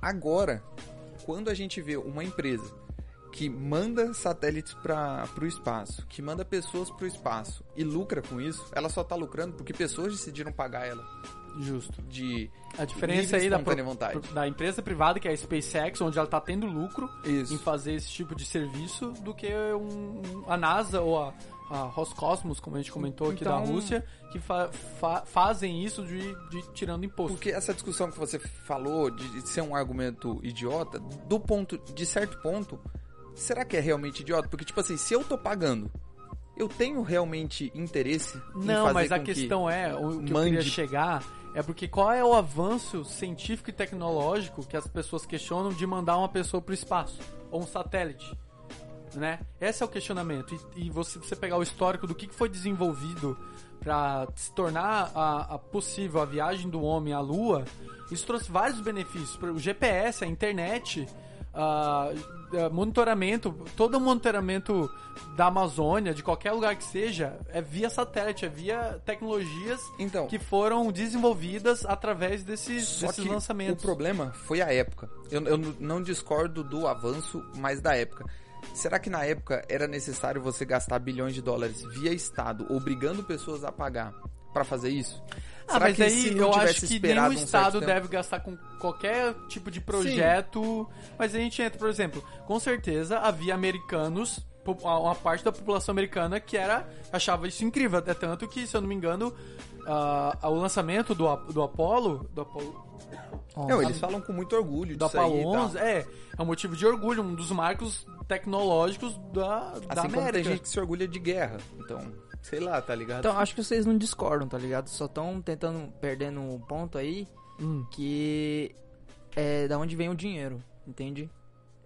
Agora, quando a gente vê uma empresa que manda satélites para o espaço, que manda pessoas para o espaço e lucra com isso, ela só tá lucrando porque pessoas decidiram pagar ela Justo. de A diferença aí da, vontade. da empresa privada, que é a SpaceX, onde ela tá tendo lucro Isso. em fazer esse tipo de serviço, do que um- a NASA ou a, a Roscosmos, como a gente comentou aqui da Então- Rússia, que fa- fa- fazem isso de, de tirando imposto. Porque essa discussão que você falou de de ser um argumento idiota, do ponto, de certo ponto, será que é realmente idiota? Porque, tipo assim, se eu tô pagando, eu tenho realmente interesse em Não, fazer mas a com que- questão é, o que eu mande- queria chegar é porque qual é o avanço científico e tecnológico que as pessoas questionam de mandar uma pessoa para o espaço ou um satélite, né? Esse é o questionamento. E, e você, você pegar o histórico do que foi desenvolvido para se tornar a, a possível a viagem do homem à Lua, isso trouxe vários benefícios. O GPS, a internet, ah, ah, monitoramento, todo o monitoramento da Amazônia, de qualquer lugar que seja, é via satélite, é via tecnologias Então, que foram desenvolvidas através desses, desses lançamentos. o problema foi a época. Eu, eu não discordo do avanço, mas da época. Será que na época era necessário você gastar bilhões de dólares via Estado, obrigando pessoas a pagar pra fazer isso? Ah, Será mas que aí eu acho que nenhum um estado tempo- deve gastar com qualquer tipo de projeto. Mas a gente entra, por exemplo, com certeza havia americanos, uma parte da população americana que era achava isso incrível. É tanto que, se eu não me engano, ah, o lançamento do, A- do Apollo, do Apollo, Não, eles falam com muito orgulho do disso aí Apollo e tal. 11, é, é um motivo de orgulho, um dos marcos tecnológicos da, da Assim como América. tem gente que se orgulha de guerra. Então, sei lá, tá ligado? Então, acho que vocês não discordam, tá ligado? Só estão tentando, perdendo um ponto aí, Hum. que é da onde vem o dinheiro, entende?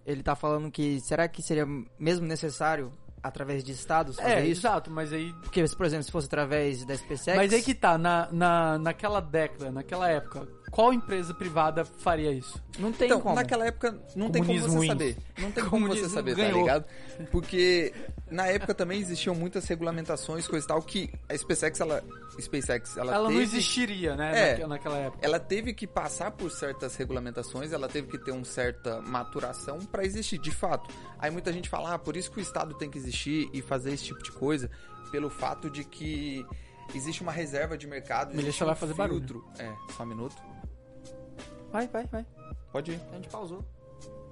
Ele tá falando que será que seria mesmo necessário através de estados fazer É, isso? exato, mas aí. Porque, por exemplo, se fosse através da SpaceX... Mas aí que tá, na, na, naquela década, naquela época, qual empresa privada faria isso? Não tem Então, como. naquela época não tem como Comunismo você ruim. saber. Não tem como você Comunismo saber, tá ganhou. ligado? Porque na época também existiam muitas regulamentações, coisa e tal, que a SpaceX, ela. SpaceX, ela, Ela teve, não existiria, né? É. naque- naquela época. Ela teve que passar por certas regulamentações, ela teve que ter uma certa maturação pra existir, de fato. Aí muita gente fala, ah, por isso que o Estado tem que existir e fazer esse tipo de coisa, pelo fato de que existe uma reserva de mercado, Melissa existe um vai fazer barulho. filtro. É, só um minuto. Vai, vai, vai. Pode ir, A gente pausou.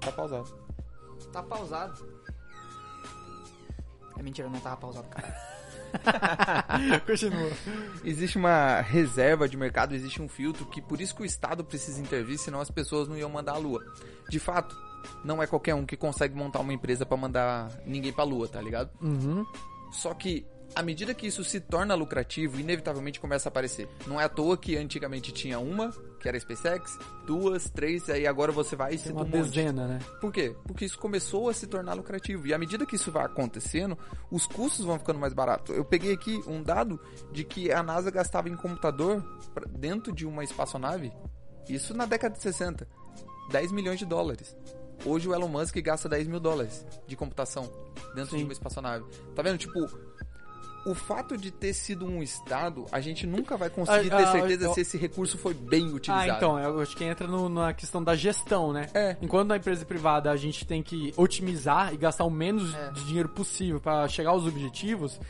tá pausado. Tá pausado. É mentira, não tava pausado, cara. Continua. Existe uma reserva de mercado, existe um filtro que por isso que o Estado precisa intervir, senão as pessoas não iam mandar a Lua. De fato, não é qualquer um que consegue montar uma empresa pra mandar ninguém pra Lua, tá ligado? Uhum. Só que à medida que isso se torna lucrativo, inevitavelmente começa a aparecer. Não é à toa que antigamente tinha uma, que era a SpaceX, duas, três, aí agora você vai e cita uma um monte. dezena, né? Por quê? Porque isso começou a se tornar lucrativo. E à medida que isso vai acontecendo, os custos vão ficando mais baratos. Eu peguei aqui um dado de que a NASA gastava em computador dentro de uma espaçonave, isso na década de 60, 10 milhões de dólares. Hoje o Elon Musk gasta 10 mil dólares de computação dentro Sim. de uma espaçonave. Tá vendo? Tipo, o fato de ter sido um estado, a gente nunca vai conseguir Ah, ter ah, certeza ah, se esse recurso foi bem Ah, utilizado. então, eu acho que entra no- na questão da gestão, né? É. Enquanto na empresa privada a gente tem que otimizar e gastar o menos É. de dinheiro possível para chegar aos objetivos,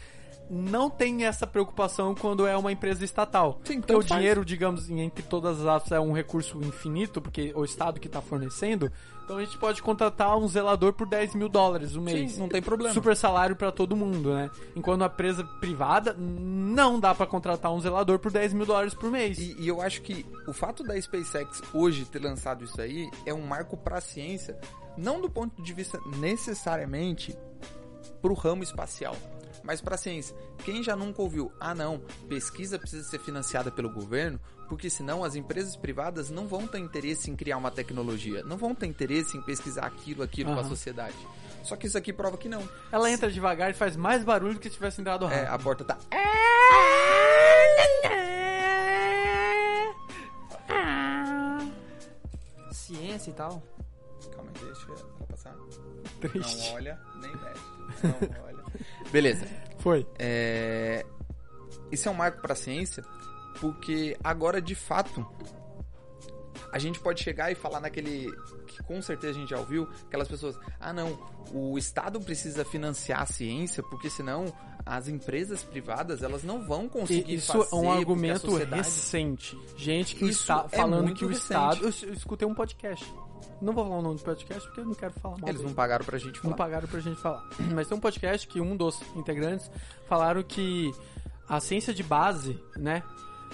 não tem essa preocupação quando é uma empresa estatal. Sim, porque o tanto faz. dinheiro, digamos, entre todas as aspas, é um recurso infinito, porque o Estado que está fornecendo. Então a gente pode contratar um zelador por 10 mil dólares no mês. Sim, não tem problema. Super salário para todo mundo, né? Enquanto a empresa privada não dá para contratar um zelador por 10 mil dólares por mês. E, e eu acho que o fato da SpaceX hoje ter lançado isso aí é um marco para a ciência, não do ponto de vista necessariamente para o ramo espacial, mas para a ciência. Quem já nunca ouviu, ah não, pesquisa precisa ser financiada pelo governo, porque senão as empresas privadas não vão ter interesse em criar uma tecnologia, não vão ter interesse em pesquisar aquilo, aquilo para a Aham. sociedade. Só que isso aqui prova que não. Ela entra devagar e faz mais barulho do que se tivesse entrado É, rápido. a porta tá. Ciência e tal. Calma aí, deixa ela passar. Triste. Não olha, nem mexe. Não olha. Beleza. Foi. É... Isso é um marco para a ciência, porque agora de fato a gente pode chegar e falar naquele que com certeza a gente já ouviu, aquelas pessoas, ah não, o Estado precisa financiar a ciência, porque senão as empresas privadas elas não vão conseguir E isso fazer é um argumento sociedade... recente. Gente que Isso está é falando que o recente. Estado. Eu escutei um podcast. Não vou falar o nome do podcast porque eu não quero falar mal. Eles não pagaram pra gente Não falar. pagaram pra gente falar. Mas tem um podcast que um dos integrantes falaram que a ciência de base, né,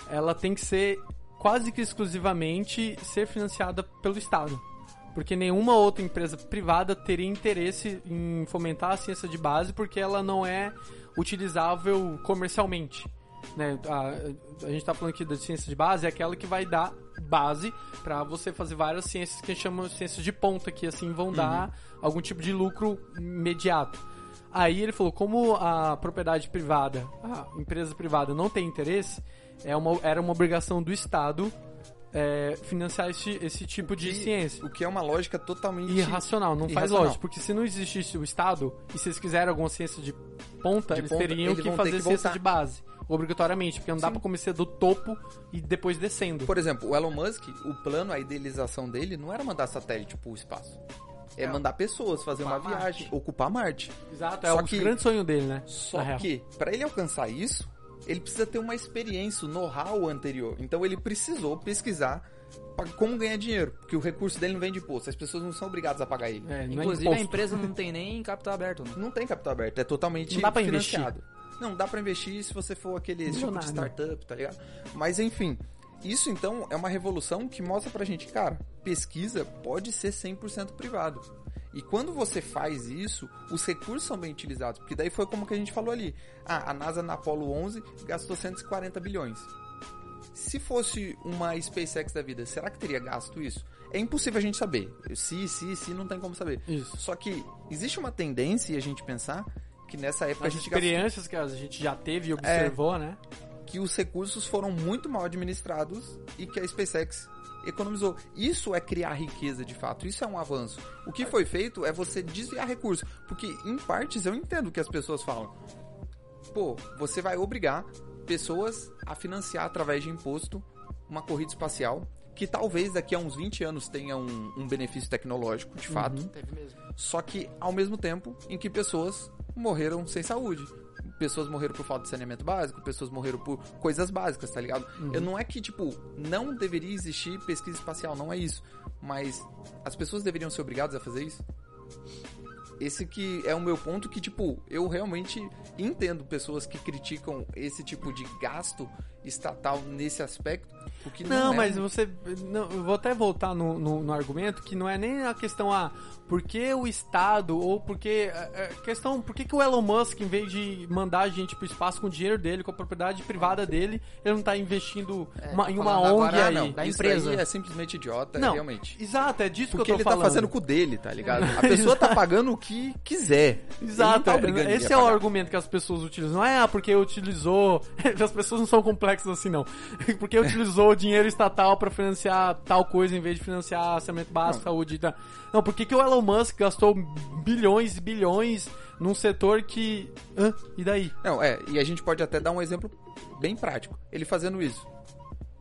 ela tem que ser quase que exclusivamente ser financiada pelo Estado. Porque nenhuma outra empresa privada teria interesse em fomentar a ciência de base porque ela não é utilizável comercialmente. Né? A, a gente está falando aqui da ciência de base, é aquela que vai dar base para você fazer várias ciências que a gente chama de ciências de ponta, que assim vão dar algum tipo de lucro imediato. Aí ele falou, como a propriedade privada, a empresa privada não tem interesse, é uma, era uma obrigação do Estado é, financiar esse, esse tipo de E- ciência. O que é uma lógica totalmente Irracional, não faz Irracional. lógica, porque se não existisse o Estado e se eles quiserem alguma ciência de ponta, De eles ponta, teriam eles que fazer que ciência voltar. de base, obrigatoriamente, porque não dá Sim. pra começar do topo e depois descendo. Por exemplo, o Elon Musk, o plano, a idealização dele não era mandar satélite pro espaço. É, É, mandar pessoas fazer uma ocupar viagem, Marte. ocupar Marte. Exato, é Só o que- grande sonho dele, né? Só na que, para ele alcançar isso, ele precisa ter uma experiência, um know-how anterior. Então ele precisou pesquisar pra como ganhar dinheiro, porque o recurso dele não vem de imposto, as pessoas não são obrigadas a pagar ele. É, é Inclusive, a imposto. empresa não tem nem capital aberto, né? Não tem capital aberto, é totalmente Não dá pra financiado. Não, dá pra investir se você for aquele tipo de startup, tá ligado? Mas enfim, isso então é uma revolução que mostra pra gente, cara, pesquisa pode ser 100% privado. E quando você faz isso, os recursos são bem utilizados, porque daí foi como que a gente falou ali. Ah, a NASA na Apollo 11 gastou 140 bilhões. Se fosse uma SpaceX da vida, será que teria gasto isso? É impossível a gente saber. Se, se, se, não tem como saber. Isso. Só que existe uma tendência a gente pensar que nessa época As a gente gastou, experiências que a gente já teve e observou, né? que os recursos foram muito mal administrados e que a SpaceX economizou. Isso é criar riqueza de fato, isso é um avanço. O que foi feito é você desviar recursos, porque em partes eu entendo o que as pessoas falam. Pô, você vai obrigar pessoas a financiar através de imposto uma corrida espacial que talvez daqui a uns 20 anos tenha um, um benefício tecnológico, de fato. Mesmo. Só que ao mesmo tempo em que pessoas morreram sem saúde. Pessoas morreram por falta de saneamento básico, pessoas morreram por coisas básicas, tá ligado? Eu não é que, tipo, não deveria existir pesquisa espacial, não é isso. Mas as pessoas deveriam ser obrigadas a fazer isso? Esse que é o meu ponto que, tipo, eu realmente entendo pessoas que criticam esse tipo de gasto estatal nesse aspecto. Porque não, Não, é mas você. Não, eu vou até voltar no, no, no argumento que não é nem a questão, ah, por que o Estado, ou porque. A, a questão, por que, que o Elon Musk, em vez de mandar a gente pro espaço com o dinheiro dele, com a propriedade privada dele, ele não tá investindo uma- em uma falando ONG agora, aí? não, da isso empresa. aí é simplesmente idiota, Não, realmente. Exato, é disso Porque que eu ele tô tá falando. fazendo com o dele, tá ligado? A pessoa tá pagando o que quiser. Ele Exato, tá esse é o argumento que as pessoas utilizam. Não é ah, porque utilizou. As pessoas não são complexas assim, não. Porque utilizou o dinheiro estatal pra financiar tal coisa em vez de financiar saneamento básico, saúde e tal. Não, por que, que o Elon Musk gastou bilhões e bilhões num setor que. Hã? E daí? Não, é, e a gente pode até dar um exemplo bem prático. Ele fazendo isso.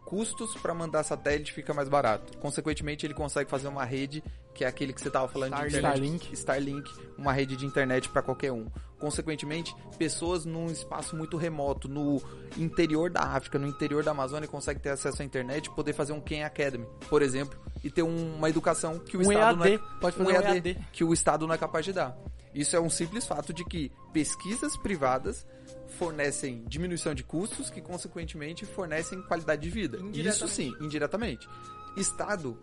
Custos para mandar satélite fica mais barato. Consequentemente, ele consegue fazer uma rede que é aquele que você tava falando de Starlink. internet. Starlink, uma rede de internet para qualquer um. Consequentemente, pessoas num espaço muito remoto, no interior da África, no interior da Amazônia, conseguem ter acesso à internet e poder fazer um Khan Academy, por exemplo, e ter um- uma educação que o Um Estado não é, EAD, pode fazer um EAD. que o Estado não é capaz de dar. Isso é um simples fato de que pesquisas privadas fornecem diminuição de custos que, consequentemente, fornecem qualidade de vida. Isso sim, indiretamente. Estado,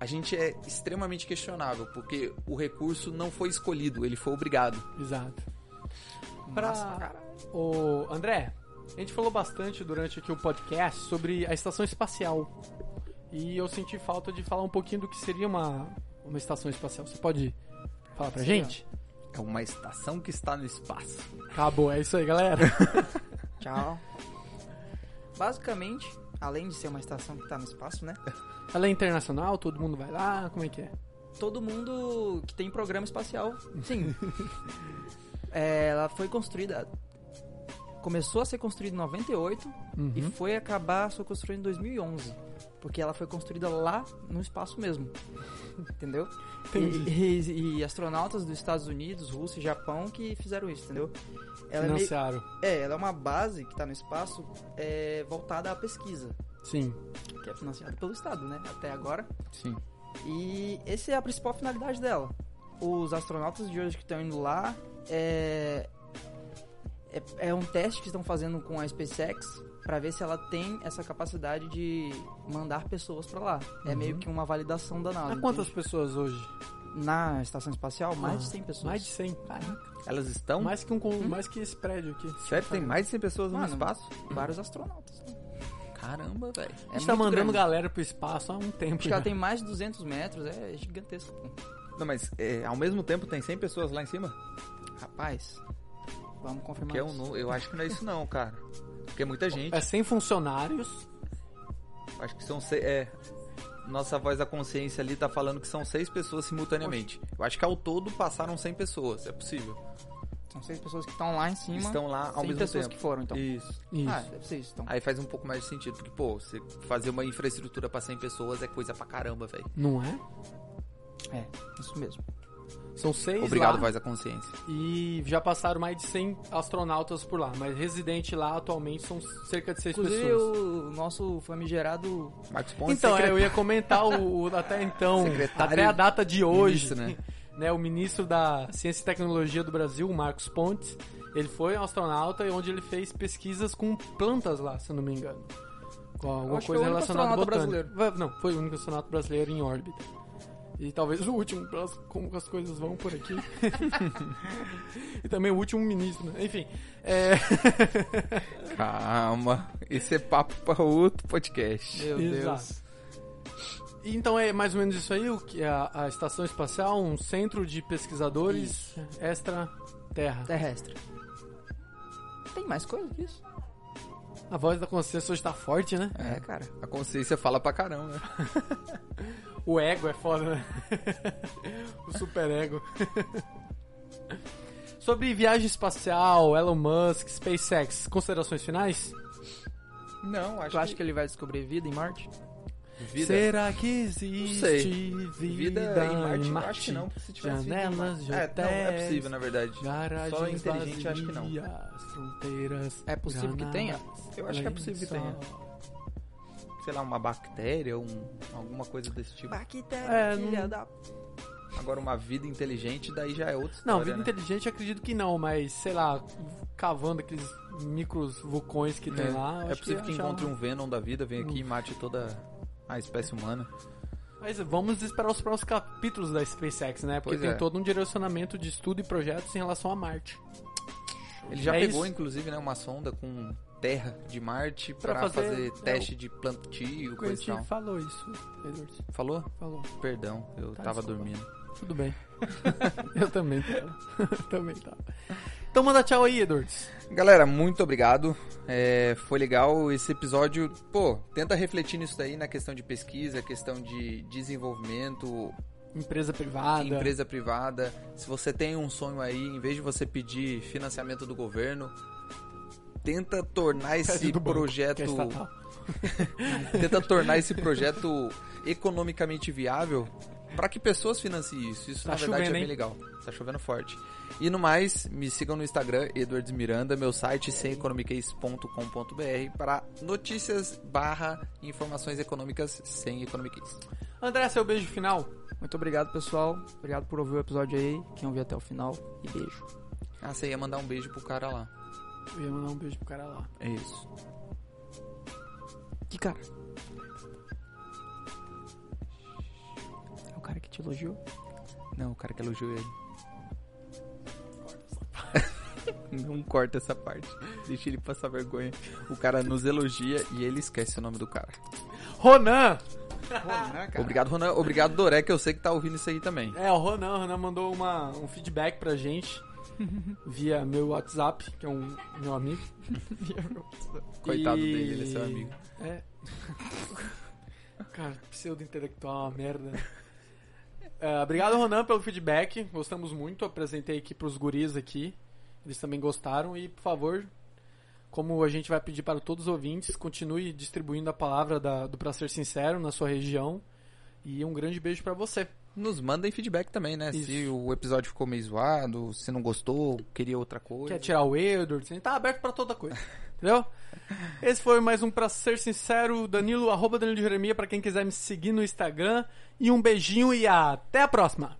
a gente é extremamente questionável, porque o recurso não foi escolhido, ele foi obrigado. Exato. Massa, Pra. O André, a gente falou bastante durante aqui o podcast sobre a estação espacial. E eu senti falta de falar um pouquinho do que seria uma, uma estação espacial. Você pode falar pra Sim, gente? É uma estação que está no espaço. Acabou, é isso aí, galera. Tchau. Basicamente, além de ser uma estação que tá no espaço, né? Ela é internacional, todo mundo vai lá, como é que é? Todo mundo que tem programa espacial, sim. É, ela foi construída. Começou a ser construída em 98 Uhum. e foi acabar sendo construída em 2011. Porque ela foi construída lá no espaço mesmo. Entendeu? E, e- e astronautas dos Estados Unidos, Rússia e Japão que fizeram isso, entendeu? Ela é, meio- Financiaram. é, ela é uma base que está no espaço é, voltada à pesquisa, Sim. que é financiada pelo Estado, né? Até agora. Sim. E essa é a principal finalidade dela. Os astronautas de hoje que estão indo lá é, é, é um teste que estão fazendo com a SpaceX para ver se ela tem essa capacidade de mandar pessoas para lá. É meio que uma validação da NASA. Há quantas entende? pessoas hoje? Na estação espacial, mais de Ah, 100 pessoas. Mais de 100. Caraca. Elas estão? Mais que, um, com- mais que esse prédio aqui. Sério, tem mais de 100 pessoas no Mano, espaço? Vários astronautas. né? Caramba, velho. A É gente tá mandando grande. galera pro espaço há um tempo. Acho que já. ela tem mais de 200 metros, é gigantesco. Não, mas é, ao mesmo tempo tem 100 pessoas lá em cima? Rapaz, vamos confirmar Que é um, isso. nu- eu acho que não é isso não, cara. Porque é muita gente. É 100 funcionários. Acho que são seis. É. Nossa voz da consciência ali tá falando que são seis pessoas simultaneamente. Eu acho que ao todo passaram 100 pessoas. É possível. São seis pessoas que estão lá em cima. Estão lá ao 100 mesmo pessoas tempo. que foram, então. Isso. Isso. Ah, deve ser isso, então. Aí faz um pouco mais de sentido. Porque, pô, você fazer uma infraestrutura pra 100 pessoas é coisa pra caramba, velho. Não é? É, isso mesmo. São seis Obrigado, lá. voz da consciência. E já passaram mais de 100 astronautas por lá. Mas residente lá atualmente são cerca de 6 Inclusive pessoas. o nosso famigerado. Marcos Pontes, Então, é, secretário. eu ia comentar o, o- até então, Secretário até a data de hoje, ministro, né? né? O ministro da Ciência e Tecnologia do Brasil, o Marcos Pontes, ele foi um astronauta e onde ele fez pesquisas com plantas lá, se eu não me engano. Com alguma coisa relacionada ao astronauta botânico. Va- Não, foi o único astronauta brasileiro em órbita. E talvez o último, pelas- como as coisas vão por aqui. e também o último ministro, né? Enfim. É... Calma. Esse é papo pra outro podcast. Meu Exato. E Então é mais ou menos isso aí, o que é a, a estação espacial, um centro de pesquisadores extra Terra. terrestre. Tem mais coisa que isso? A voz da consciência hoje tá forte, né? É, cara. A consciência fala pra caramba. O ego é foda, né? o super ego. Sobre viagem espacial, Elon Musk, SpaceX, considerações finais? Não, acho Tu acha que ele vai descobrir vida em Marte? vida. Será que existe vida, Vida em Marte, eu acho que não. Se tivesse vida em Janelas Marte- de É, não, é possível, na verdade. Garagens Só inteligente, eu acho que não. vazias, Fronteiras. É possível que tenha? Eu acho que é possível que tenha. Sei lá, uma bactéria, um, alguma coisa desse tipo. Bactéria, É, não- da... Agora, uma vida inteligente, daí já é outra história, Não, vida né? inteligente eu acredito que não, mas sei lá, cavando aqueles micros vulcões que tem É, lá. eu é possível que achar- encontre um Venom da vida, venha aqui e mate toda a espécie humana. Mas vamos esperar os próximos capítulos da SpaceX, né? Porque Pois tem é. todo um direcionamento de estudo e projetos em relação a Marte. Ele já É pegou, isso. inclusive, né, uma sonda com terra de Marte pra, fazer- fazer, é, teste de plantio, coisa e tal. falou isso, Edwards. Falou? Falou. Perdão, eu Tá, tava desculpa. dormindo. Tudo bem. eu também tava. Também tava. Então manda tchau aí, Edwards. Galera, muito obrigado. É, foi legal esse episódio. Pô, tenta refletir nisso daí, na questão de pesquisa, questão de desenvolvimento, Empresa privada. empresa privada. Se você tem um sonho aí, em vez de você pedir financiamento do governo, tenta tornar esse banco, projeto. é tenta tornar esse projeto economicamente viável para que pessoas financiem isso. Isso Tá na verdade chovendo, é bem hein? legal. Tá chovendo forte. E no mais, me sigam no Instagram, Edwards Miranda, meu site semeconomicase.com.br para notícias barra informações econômicas sem economiquez. André, seu beijo final. Muito obrigado, pessoal. Obrigado por ouvir o episódio aí. Quem ouviu até o final. E beijo. Ah, você ia mandar um beijo pro cara lá. Eu ia mandar um beijo pro cara lá. É isso. Que cara? É o cara que te elogiou? Não, o cara que elogiou ele. Não corta essa parte. Deixa ele passar vergonha. O cara nos elogia e ele esquece o nome do cara. Ronan! Obrigado, Ronan. Obrigado, Doré, que eu sei que tá ouvindo isso aí também. É, o Ronan, o Ronan mandou uma, um feedback pra gente via meu WhatsApp, que é um meu amigo. Coitado E- dele, ele é seu amigo. É. Cara, pseudo-intelectual uma merda. É, obrigado, Ronan, pelo feedback. Gostamos muito. Apresentei aqui pros guris aqui. Eles também gostaram. E, por favor, como a gente vai pedir para todos os ouvintes, continue distribuindo a palavra da- do Pra Ser Sincero na sua região. E um grande beijo pra você. Nos mandem feedback também, né? Se Isso. o episódio ficou meio zoado, se não gostou, queria outra coisa. Quer tirar o Edwards? A gente tá aberto pra toda coisa. Entendeu? Esse foi mais um Pra Ser Sincero, Danilo, arroba Danilo de Jeremia, pra quem quiser me seguir no Instagram. E um beijinho e até a próxima!